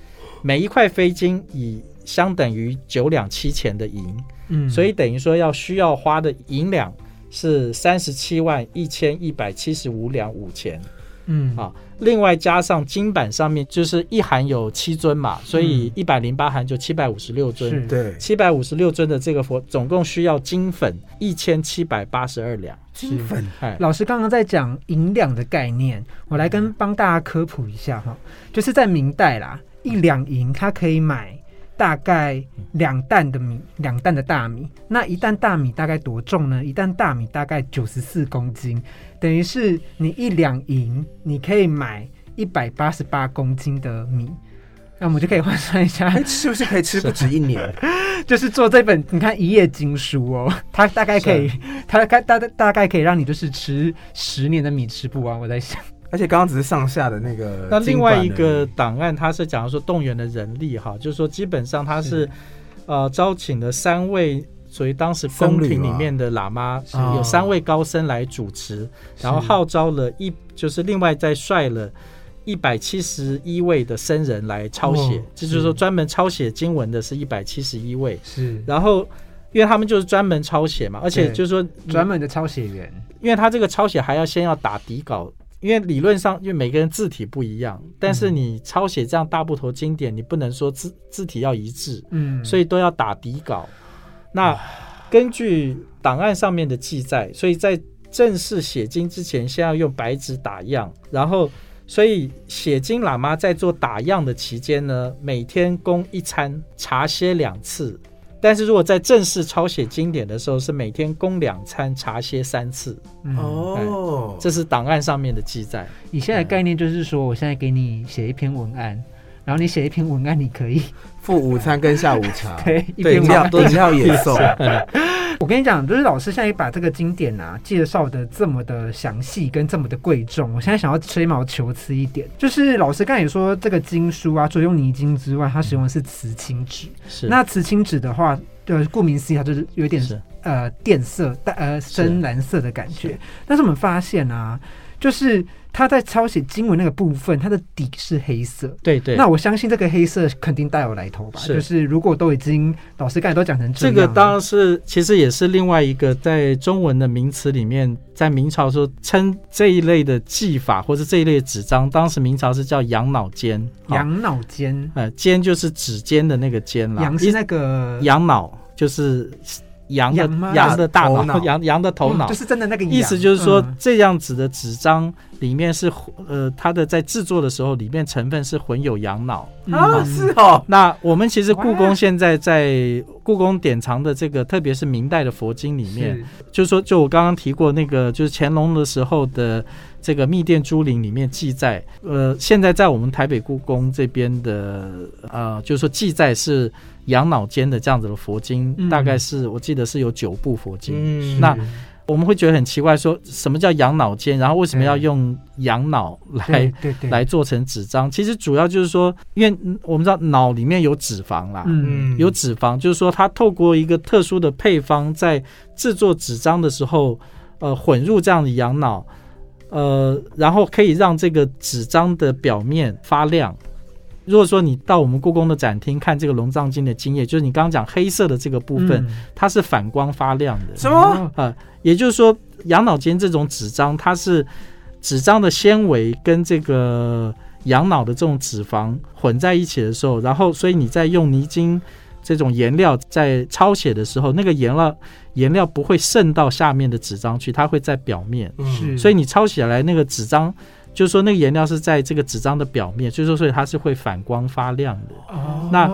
每一块飞金以相等于九两七钱的银，嗯。所以等于说要需要花的银两是三十七万一千一百七十五两五钱。嗯。啊另外加上金版上面就是一函有七尊嘛，所以一百零八函就七百五十六尊。是。对，七百五十六尊的这个佛，总共需要金粉一千七百八十二两。金粉？哎，老师刚刚在讲银两的概念，我来跟帮大家科普一下哈，就是在明代啦，一两银它可以买大概两担的米，两担的大米。那一担大米大概多重呢？一担大米大概九十四公斤，等于是你一两银，你可以买一百八十八公斤的米。那我们就可以换算一下，哎，是不是可以吃不止一年？就是做这本，你看一页经书哦，它大概可以，它大大大概可以让你就是吃十年的米吃不完。我在想，而且刚刚只是上下的那个，那另外一个档案，它是讲说动员的人力哈，就是说基本上它是呃招请了三位。所以当时宫廷里面的喇嘛有三位高僧来主持，然后号召了一就是另外再率了一百七十一位的僧人来抄写哦，这就是说专门抄写经文的是一百七十一位，是。然后因为他们就是专门抄写嘛，而且就是说专门的抄写员，因为他这个抄写还要先要打底稿，因为理论上因为每个人字体不一样，但是你抄写这样大部头经典，你不能说字字体要一致，嗯，所以都要打底稿。那根据档案上面的记载，所以在正式写经之前，先要用白纸打样，然后。所以写经喇嘛在做打样的期间呢，每天供一餐，茶歇两次。但是如果在正式抄写经典的时候，是每天供两餐，茶歇三次。嗯哦，这是档案上面的记载。以现在的概念就是说，我现在给你写一篇文案，然后你写一篇文案，你可以 付午餐跟下午茶，对一对饮篇文案料饮料也送，我跟你讲，就是老师现在把这个经典啊介绍的这么的详细跟这么的贵重，我现在想要吹毛求疵一点，就是老师刚才也说这个经书啊，除了用泥金之外，它使用的是瓷青纸。是。那瓷青纸的话，呃，顾名思义，它就是有点是。呃靛色、淡呃深蓝色的感觉。但是我们发现啊，就是他在抄写经文那个部分，它的底是黑色。对对。那我相信这个黑色肯定大有来头吧？是就是如果都已经老师刚才都讲成这个当然是，其实也是另外一个在中文的名词里面，在明朝说称这一类的技法或者这一类的纸张，当时明朝是叫羊脑尖，好羊脑尖，呃尖就是指尖的那个尖啦，羊是那个羊脑就是羊的羊的大脑脑，羊羊的头脑。哦就。是真的那个羊。意思就是说嗯，这样子的纸张里面是呃，它的在制作的时候，里面成分是混有羊脑。啊，嗯。是哦，那我们其实故宫现在在故宫典藏的这个，特别是明代的佛经里面，是。就是说，就我刚刚提过那个，就是乾隆的时候的这个密殿珠林里面记载，呃，现在在我们台北故宫这边的，呃，就是说记载是养脑间的这样子的佛经，嗯大概是我记得是有九部佛经。嗯那我们会觉得很奇怪，说什么叫养脑间，然后为什么要用羊脑来对对对，来做成纸张？其实主要就是说，因为嗯我们知道脑里面有脂肪啦，嗯有脂肪，就是说它透过一个特殊的配方，在制作纸张的时候，呃，混入这样的羊脑，呃，然后可以让这个纸张的表面发亮。如果说你到我们故宫的展厅看这个龙藏经的经页，就是你刚刚讲黑色的这个部分，嗯它是反光发亮的。什么？哦啊，也就是说，羊脑尖这种纸张，它是纸张的纤维跟这个羊脑的这种脂肪混在一起的时候，然后所以你在用泥金这种颜料在抄写的时候，那个颜料颜料不会渗到下面的纸张去，它会在表面，是，所以你抄写来那个纸张。就是说，那个颜料是在这个纸张的表面，所以说，所以它是会反光发亮的。哦那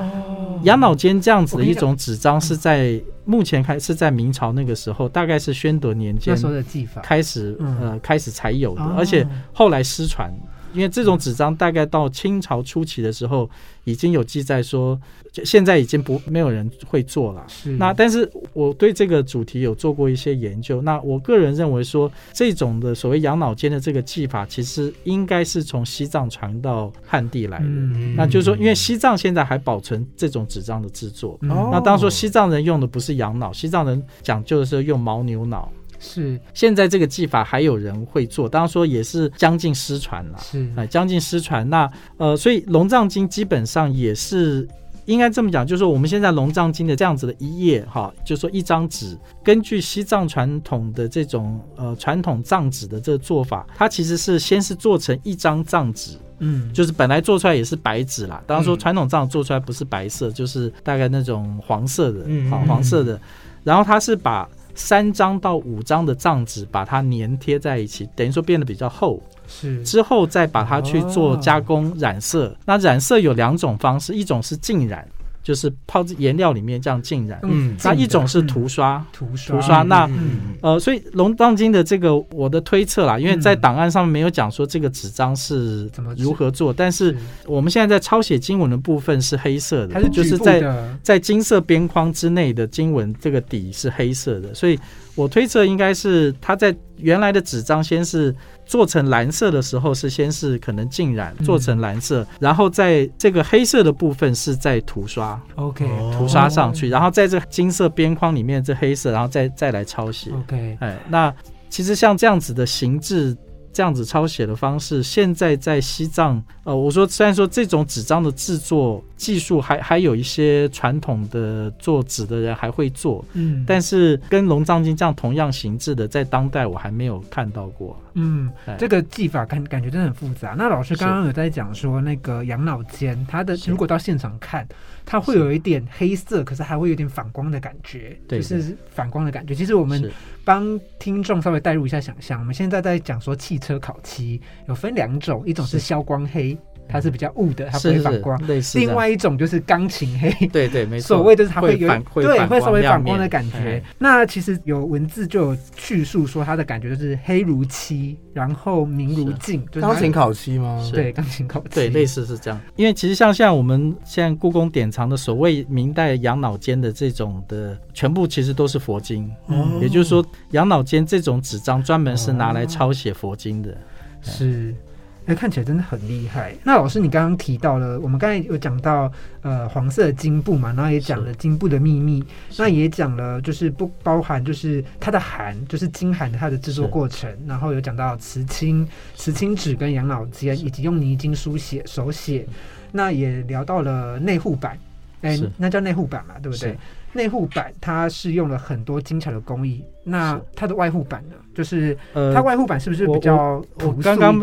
羊脑尖这样子的一种纸张是在目前开是在明朝那个时候，大概是宣德年间那时候的技法，开始嗯呃开始才有的，哦而且后来失传。因为这种纸张大概到清朝初期的时候，已经有记载说，就现在已经不没有人会做了。是那但是我对这个主题有做过一些研究。那我个人认为说，这种的所谓养脑间的这个技法，其实应该是从西藏传到汉地来的。嗯那就是说，因为西藏现在还保存这种纸张的制作。那当说西藏人用的不是羊脑，西藏人讲究的是用牦牛脑。是现在这个技法还有人会做，当然说也是将近失传了，是哎，将近失传。那呃，所以龙藏经基本上也是应该这么讲，就是说我们现在龙藏经的这样子的一页哈，就是说一张纸，根据西藏传统的这种呃传统藏纸的这个做法，它其实是先是做成一张藏纸，嗯就是本来做出来也是白纸啦。当然说嗯传统藏做出来不是白色，就是大概那种黄色的，好嗯嗯黄色的。然后它是把三张到五张的藏纸把它粘贴在一起，等于说变得比较厚。是之后再把它去做加工染色。那染色有两种方式，一种是浸染，就是泡在颜料里面这样浸染；嗯那一种是涂刷。涂刷涂刷那嗯呃，所以《龙藏经》的这个我的推测啦，因为在嗯档案上面没有讲说这个纸张是怎么如何做，但是我们现在在抄写经文的部分是黑色的，就是在在金色边框之内的经文，这个底是黑色的，所以我推测应该是它在原来的纸张先是做成蓝色的时候，是先是可能浸染嗯做成蓝色，然后在这个黑色的部分是在涂刷 OK 哦涂刷上去，然后在这金色边框里面这黑色，然后再再来抄写。OK 哎，那其实像这样子的形制。这样子抄写的方式，现在在西藏，呃，我说虽然说这种纸张的制作技术还还有一些传统的做纸的人还会做，嗯但是跟龙藏经这样同样形制的，在当代我还没有看到过。嗯哎，这个技法感感觉真的很复杂。那老师刚刚有在讲说，那个养老间，它的如果到现场看，它会有一点黑色，可是还会有点反光的感觉，对就是反光的感觉。其实我们是帮听众稍微带入一下想象，我们现在在讲说汽车烤漆有分两种，一种是是。消光黑，它是比较雾的，它不会反光；另外一种就是钢琴黑，对对没错，所谓就是它有会反会对反会稍微反光的感觉哎。那其实有文字就有叙述说它的感觉就是黑如漆，然后明如镜，就是钢琴烤漆吗？是对钢琴烤漆，对，类似是这样。因为其实像像我们现在故宫典藏的所谓明代养老间的这种的，全部其实都是佛经。嗯也就是说，养老间这种纸张专门是拿来抄写佛经的。是。哎，看起来真的很厉害。那老师，你刚刚提到了，我们刚才有讲到呃黄色的金布嘛，然后也讲了金布的秘密，那也讲了就是不包含就是它的含，就是金函它的制作过程，然后有讲到瓷青、瓷青纸跟养老金，以及用泥金书写手写。那也聊到了内护板，哎，那叫内护板嘛，对不对？内护板它是用了很多精巧的工艺，那它的外护板呢？就是呃，它外护板是不是比较我刚刚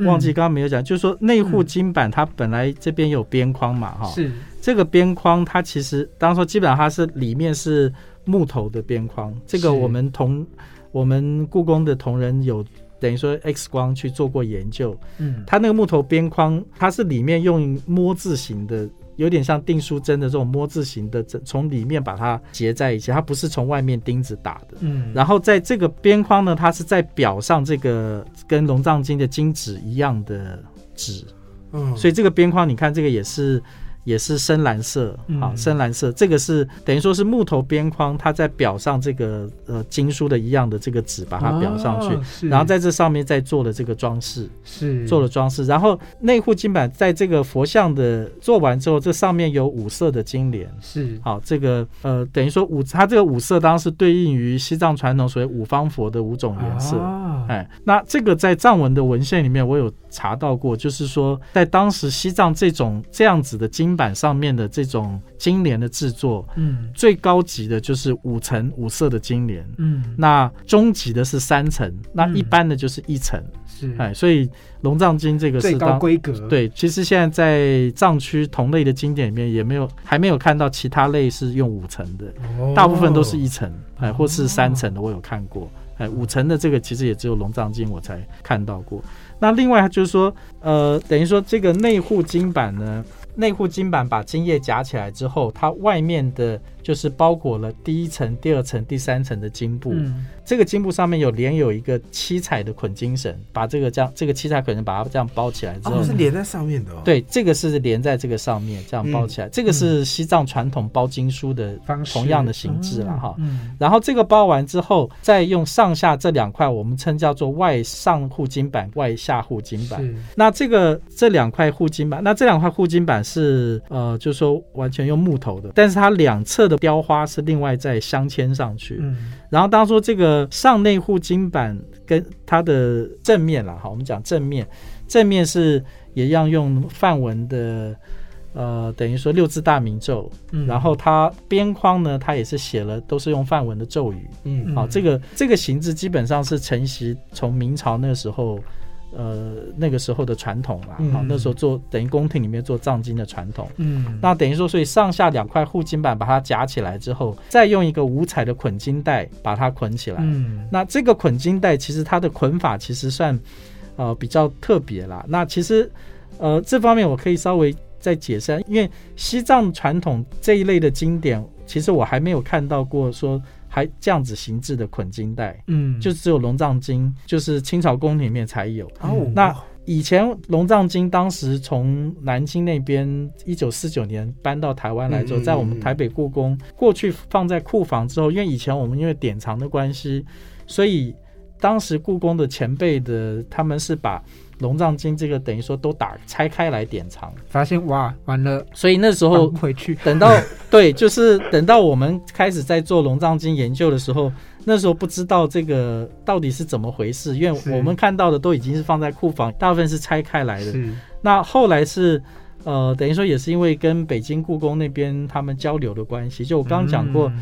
忘记刚刚没有讲，就是说内护金板它本来这边有边框嘛，哈，是。这个边框它其实当说基本上它是里面是木头的边框，这个我们同我们故宫的同仁有等于说 X 光去做过研究，嗯，它那个木头边框它是里面用摸字形的。有点像订书针的这种摸字形的针，从里面把它结在一起，它不是从外面钉子打的。嗯，然后在这个边框呢，它是在表上这个跟龙藏经的金纸一样的纸。嗯，所以这个边框，你看这个也是。也是深蓝色，好，深蓝色，这个是等于说是木头边框，它在表上这个呃经书的一样的这个纸，把它裱上去，然后在这上面再做了这个装饰，是。做了装饰，然后内护金板在这个佛像的做完之后，这上面有五色的金莲，是。好，这个呃等于说五，它这个五色当然是对应于西藏传统所谓五方佛的五种颜色，哎，那这个在藏文的文献里面我有查到过，就是说在当时西藏这种这样子的金金板上面的这种金莲的制作，嗯，最高级的就是五层五色的金莲，嗯，那中级的是三层，那一般的就是一层，是。哎，所以龙藏经这个最高规格，对，其实现在在藏区同类的经典里面也没有还没有看到其他类是用五层的，大部分都是一层，哎，或是三层的，我有看过，哎，五层的这个其实也只有龙藏经我才看到过。那另外就是说，呃，等于说这个内护金板呢。内护金板把金叶夹起来之后，它外面的。就是包裹了第一层、第二层、第三层的金布，这个金布上面有连有一个七彩的捆金绳，把这个这样这个七彩捆绳把它这样包起来之后，是连在上面的。对，这个是连在这个上面这样包起来，这个是西藏传统包经书的方同样的形制了哈。然后这个包完之后，再用上下这两块，我们称叫做外上护金板、外下护金板。那这个这两块护金板，那这两块护金板是呃，就是说完全用木头的，但是它两侧。的雕花是另外再镶嵌上去，嗯，然后当说这个上内护金板跟它的正面啦，好，我们讲正面，正面是也一样用梵文的，呃，等于说六字大明咒，嗯，然后它边框呢，它也是写了都是用梵文的咒语，嗯，好，这个这个形制基本上是承袭从明朝那时候。呃，那个时候的传统啦，好，那时候做等于宫廷里面做藏经的传统，嗯，那等于说，所以上下两块护金板把它夹起来之后，再用一个五彩的捆金带把它捆起来，嗯，那这个捆金带其实它的捆法其实算呃比较特别啦。那其实呃这方面我可以稍微再解释，因为西藏传统这一类的经典，其实我还没有看到过说。还这样子形制的捆金带，嗯，就只有龙藏经，就是清朝宫里面才有。哦，那以前龙藏经当时从南京那边一九四九年搬到台湾来之后，在我们台北故宫过去放在库房之后，因为以前我们因为典藏的关系，所以当时故宫的前辈的他们是把。龙藏经这个等于说都打拆开来典藏，发现哇完了，所以那时候回去等到 对，就是等到我们开始在做龙藏经研究的时候，那时候不知道这个到底是怎么回事，因为我们看到的都已经是放在库房，大部分是拆开来的。那后来是呃，等于说也是因为跟北京故宫那边他们交流的关系，就我刚刚讲过。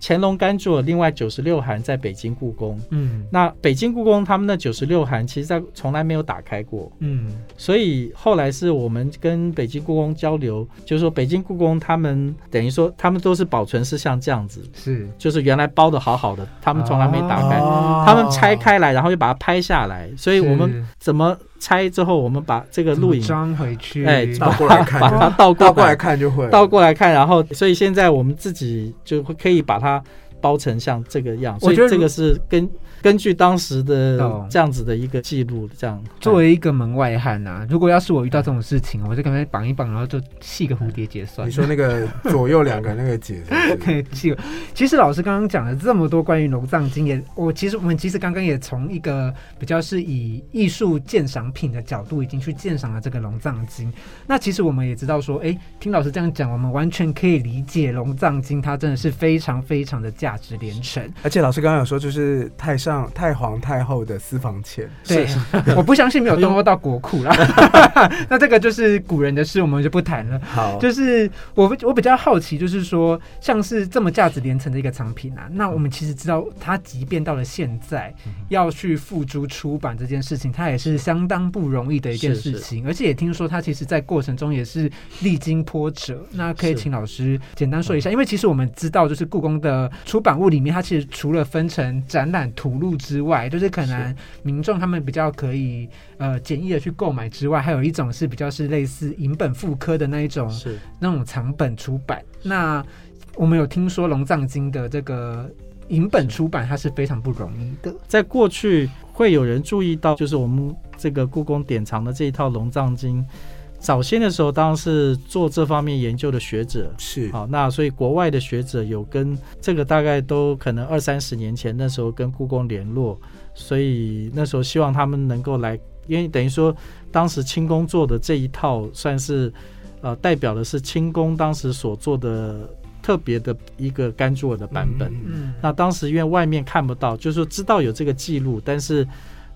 乾隆干注了另外九十六函在北京故宫，嗯，那北京故宫他们那九十六函，其实在从来没有打开过，嗯，所以后来是我们跟北京故宫交流，就是说北京故宫他们等于说他们都是保存是像这样子，是，就是原来包的好好的，他们从来没打开，他们拆开来，然后又把它拍下来，所以我们怎么？拆之后，我们把这个录影装回去，哎，倒过来看，把它 倒过来看。就会倒过来看，然后，所以现在我们自己就会可以把它包成像这个样，所以这个是根根据当时的懂这样子的一个记录，这样作为一个门外汉呐、如果要是我遇到这种事情，我就跟他绑一绑，然后就系个蝴蝶结算了。你说那个左右两个那个结是不是 对，系其实老师刚刚讲了这么多关于龙藏经，也我其实我们其实刚刚也从一个比较是以艺术鉴赏品的角度，已经去鉴赏了这个龙藏经。那其实我们也知道说，哎，听老师这样讲，我们完全可以理解龙藏经它真的是非常非常的价值连城。而且老师刚刚有说，就是太上太皇太后的私房钱，对，我不相信没有动用到国库啦。那这个就是古人的事，我们就不谈了。好，就是我我比较好奇，就是说，像是这么价值连城的一个藏品啊，那我们其实知道，它即便到了现在，要去付诸出版这件事情，它也是相当不容易的一件是是。事情，而且也听说它其实在过程中也是历经波折。那可以请老师简单说一下，因为其实我们知道，就是故宫的出版物里面，它其实除了分成展览图录之外，就是可能民众他们比较可以呃简易的去购买之外，还有一种是比较是类似银本复刻的那一种是那种藏本出版。那我们有听说《龙藏经》的这个银本出版，它是非常不容易的。在过去会有人注意到，就是我们这个故宫典藏的这一套《龙藏经》，早先的时候当然是做这方面研究的学者。是好，那所以国外的学者有跟这个大概都可能二三十年前那时候跟故宫联络，所以那时候希望他们能够来，因为等于说当时清宫做的这一套算是呃代表的是清宫当时所做的特别的一个甘珠尔的版本。嗯嗯，那当时因为外面看不到，就是说知道有这个记录，但是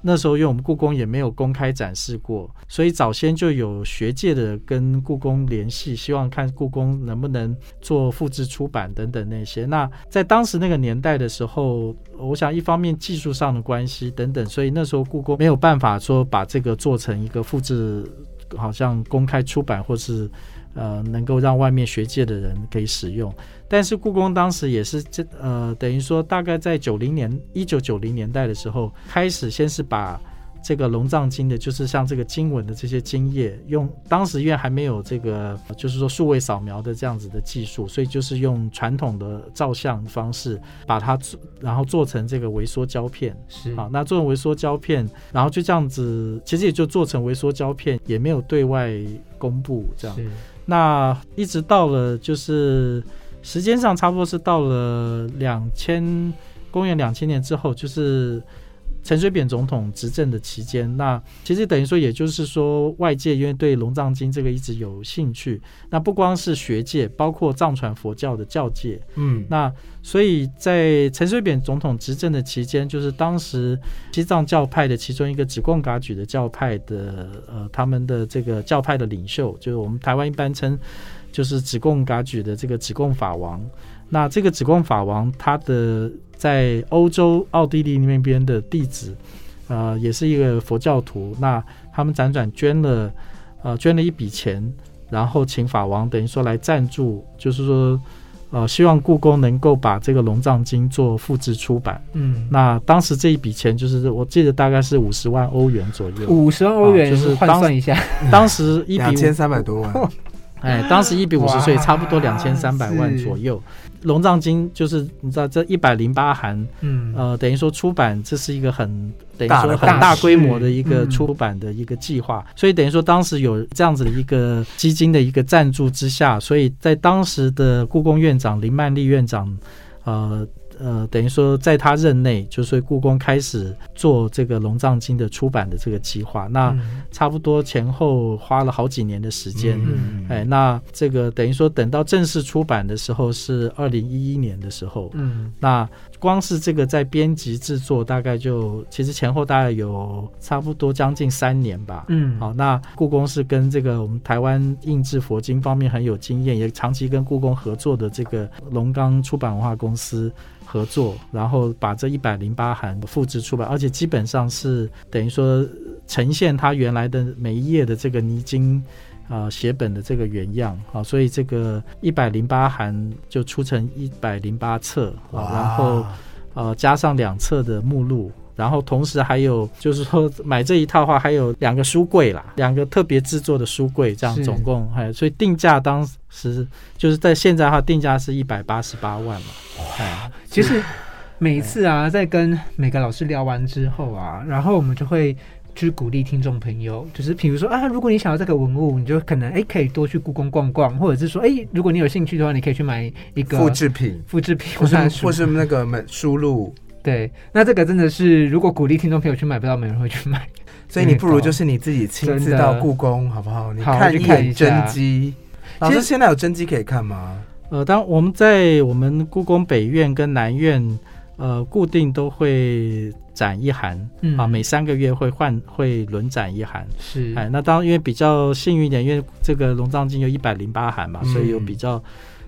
那时候因为我们故宫也没有公开展示过，所以早先就有学界的跟故宫联系，希望看故宫能不能做复制出版等等那些。那在当时那个年代的时候，我想一方面技术上的关系等等，所以那时候故宫没有办法说把这个做成一个复制，好像公开出版或是。呃，能够让外面学界的人可以使用，但是故宫当时也是这呃，等于说大概在九零年一九九零年代的时候，开始先是把这个龙藏经的，就是像这个经文的这些经页，用当时因为还没有这个就是说数位扫描的这样子的技术，所以就是用传统的照相方式把它做，然后做成这个微缩胶片。是啊，那做成微缩胶片，然后就这样子，其实也就做成微缩胶片，也没有对外公布这样。那一直到了就是时间上差不多是到了两千公元两千年之后，就是陈水扁总统执政的期间。那其实等于说，也就是说，外界因为对龙藏经这个一直有兴趣，那不光是学界，包括藏传佛教的教界，嗯，那所以在陈水扁总统执政的期间，就是当时西藏教派的其中一个指贡噶举的教派的呃，他们的这个教派的领袖，就是我们台湾一般称就是指贡噶举的这个指贡法王。那这个指贡法王，他的在欧洲奥地利那边的弟子，呃，也是一个佛教徒。那他们辗转捐了呃捐了一笔钱，然后请法王等于说来赞助，就是说。呃，希望故宫能够把这个《龙藏经》做复制出版。嗯，那当时这一笔钱就是我记得大概是五十万欧元左右，五十万欧元啊就是换算一下，当时一比两千五，三百多万，哎，当时一比五十岁，哇差不多两千三百万左右。《龙藏经》就是你知道这一百零八函，嗯，呃，等于说出版这是一个很等于说很大规模的一个嗯出版的一个计划，所以等于说当时有这样子的一个基金的一个赞助之下，所以在当时的故宫院长林曼丽院长，呃。呃，等于说在他任内，就所以故宫开始做这个《龙藏经》的出版的这个计划，那嗯。差不多前后花了好几年的时间。嗯。哎，那这个等于说等到正式出版的时候是二零一一年的时候，嗯。那光是这个在编辑制作，大概就其实前后大概有差不多将近三年吧。嗯，好，那故宫是跟这个我们台湾印制佛经方面很有经验，也长期跟故宫合作的这个龙岗出版文化公司合作，然后把这一百零八函复制出来，而且基本上是等于说呈现它原来的每一页的这个泥金。啊、写本的这个原样啊，所以这个一百零八函就出成一百零八册啊，然后呃加上两册的目录然后同时还有就是说买这一套的话，还有两个书柜啦，两个特别制作的书柜，这样是总共还所以定价当时就是在现在的话定价是一百八十八万嘛，哎，其实每一次啊，在跟每个老师聊完之后啊，然后我们就会。去鼓励听众朋友，就是比如说啊，如果你想要这个文物，你就可能哎可以多去故宫逛逛，或者是说哎，如果你有兴趣的话，你可以去买一个复制品，复制品或是或是那个门输入，对，那这个真的是如果鼓励听众朋友去买，不知道没人会去买。所以你不如就是你自己亲自到故宫，好不好？你看一看真下迹。老师，现在有真迹可以看吗？呃，当我们在我们故宫北院跟南院，呃，固定都会展一函、嗯啊，每三个月会换会轮展一函。是哎，那当然因为比较幸运一点，因为这个龙藏经有一百零八函嘛，嗯所以有比较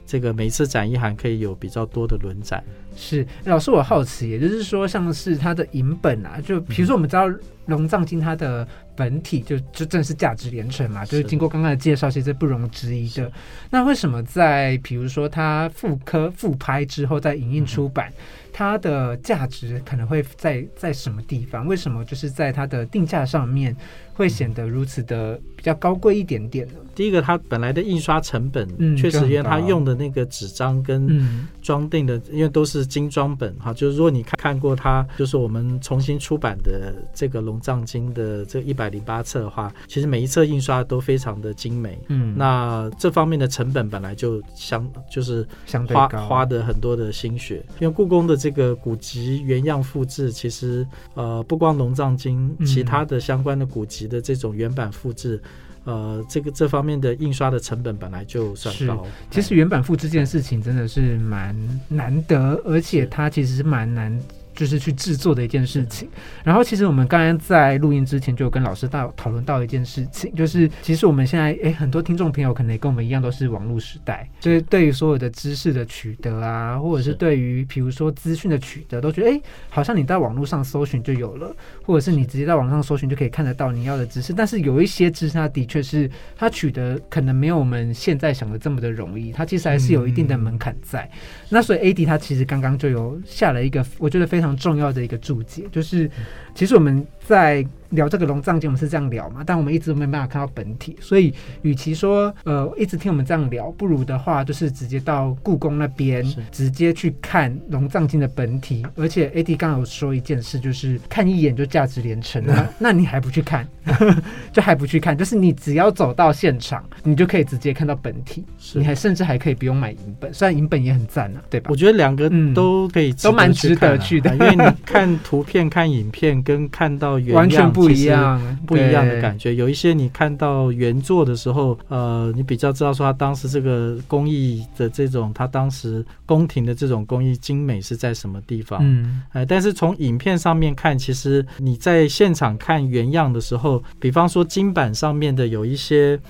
这个每次展一函可以有比较多的轮展。是，老师，我好奇，也就是说，像是它的银本啊，就比如说我们知道龙藏经它的本体就就正是价值连城嘛，就是是经过刚刚的介绍，其实不容置疑的。那为什么在比如说它复刻复拍之后再影印出版，它的价值可能会在在什么地方？为什么就是在它的定价上面会显得如此的比较高贵一点点呢？第一个，它本来的印刷成本嗯确实，因为它用的那个纸张跟嗯，装订的，因为都是精装本哈，就是如果你看看过它，就是我们重新出版的这个《龙藏经》的这一百零八册的话，其实每一册印刷都非常的精美。嗯，那这方面的成本本来就相就是花相对花花的很多的心血，因为故宫的这个古籍原样复制，其实呃不光《龙藏经》，嗯。其他的相关的古籍的这种原版复制。呃，这个这方面的印刷的成本本来就算高，其实原版复制这件事情真的是蛮难得，而且它其实是蛮难。就是去制作的一件事情。然后，其实我们刚刚在录音之前就有跟老师大讨论到一件事情，就是其实我们现在诶很多听众朋友可能也跟我们一样都是网络时代，就是对于所有的知识的取得啊，或者是是对于比如说资讯的取得，都觉得诶好像你在网络上搜寻就有了，或者是你直接在网上搜寻就可以看得到你要的知识。但是有一些知识，它的确是它取得可能没有我们现在想的这么的容易，它其实还是有一定的门槛在。那所以 AD 它其实刚刚就有下了一个我觉得非常非常重要的一个注解，就是其实我们在聊这个龙藏经，我们是这样聊嘛，但我们一直都没办法看到本体，所以与其说呃一直听我们这样聊，不如的话就是直接到故宫那边直接去看龙藏经的本体。而且 AD 刚刚有说一件事，就是看一眼就价值连城，了那你还不去看，就还不去看，就是你只要走到现场，你就可以直接看到本体，是。你还甚至还可以不用买银本，虽然银本也很赞啊，对吧？我？觉得两个嗯。都可以都蛮值得去的。因为你看图片、看影片跟看到原完全样不一样，不一样的感觉。有一些你看到原作的时候，呃，你比较知道说他当时这个工艺的这种，他当时宫廷的这种工艺精美是在什么地方。嗯，哎，但是从影片上面看，其实你在现场看原样的时候，比方说金板上面的有一些。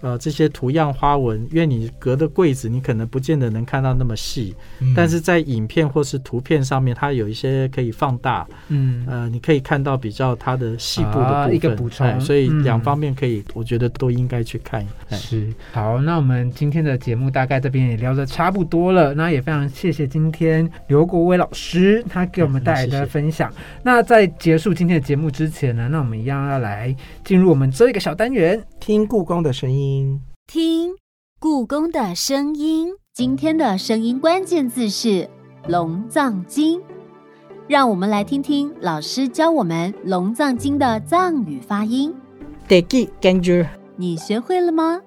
呃，这些图样花纹，因为你隔的柜子，你可能不见得能看到那么细，嗯但是在影片或是图片上面，它有一些可以放大，嗯，呃，你可以看到比较它的细部的部分，啊一个补充哎所以嗯两方面可以，我觉得都应该去看。哎是好，那我们今天的节目大概这边也聊得差不多了，那也非常谢谢今天刘国威老师他给我们带来的嗯谢谢分享。那在结束今天的节目之前呢，那我们一样要来进入我们这一个小单元。听故宫的声音。听故宫的声音。今天的声音关键字是《龙藏经》，让我们来听听老师教我们《龙藏经》的藏语发音。你学会了吗？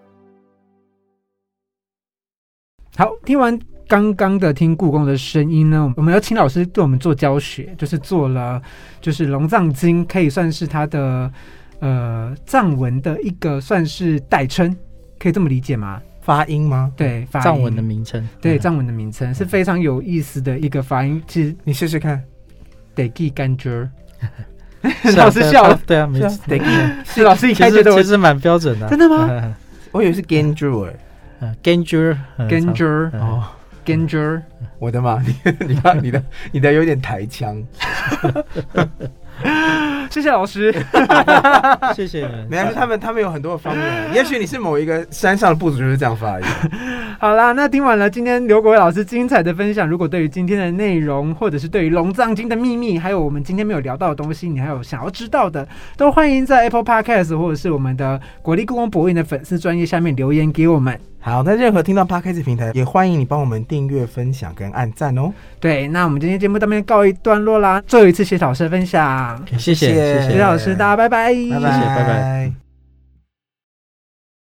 好，听完刚刚的听故宫的声音呢，我们要请老师对我们做教学，就是做了就是《龙藏经》，可以算是它的呃藏文的一个算是代称，可以这么理解吗？发音吗？对，发音藏文的名称，嗯对藏文的名称是非常有意思的一个发音，其实你试试看。得记干觉儿。是啊老师笑了，对啊，没错，得 是老师一其开觉得我实其实蛮标准的。真的吗 我以为是 Ganju 哎，嗯 g a n g e r 干觉儿嗯哦，干觉儿。我的妈！你你看你的你的有点台腔，谢谢老师。谢谢你们。没关系，他们他们有很多的方面，也许你是某一个山上的部族就是这样发音。好啦，那听完了今天刘国伟老师精彩的分享，如果对于今天的内容，或者是对于龙藏经的秘密，还有我们今天没有聊到的东西，你还有想要知道的，都欢迎在 Apple Podcast 或者是我们的国立故宫博物院的粉丝专业下面留言给我们。好，那任何听到 Podcast 平台，也欢迎你帮我们订阅、分享跟按赞哦。对，那我们今天节目到这边告一段落啦。最后一次谢老师的分享，谢谢谢谢谢老师，大家拜拜，拜拜，谢谢拜拜。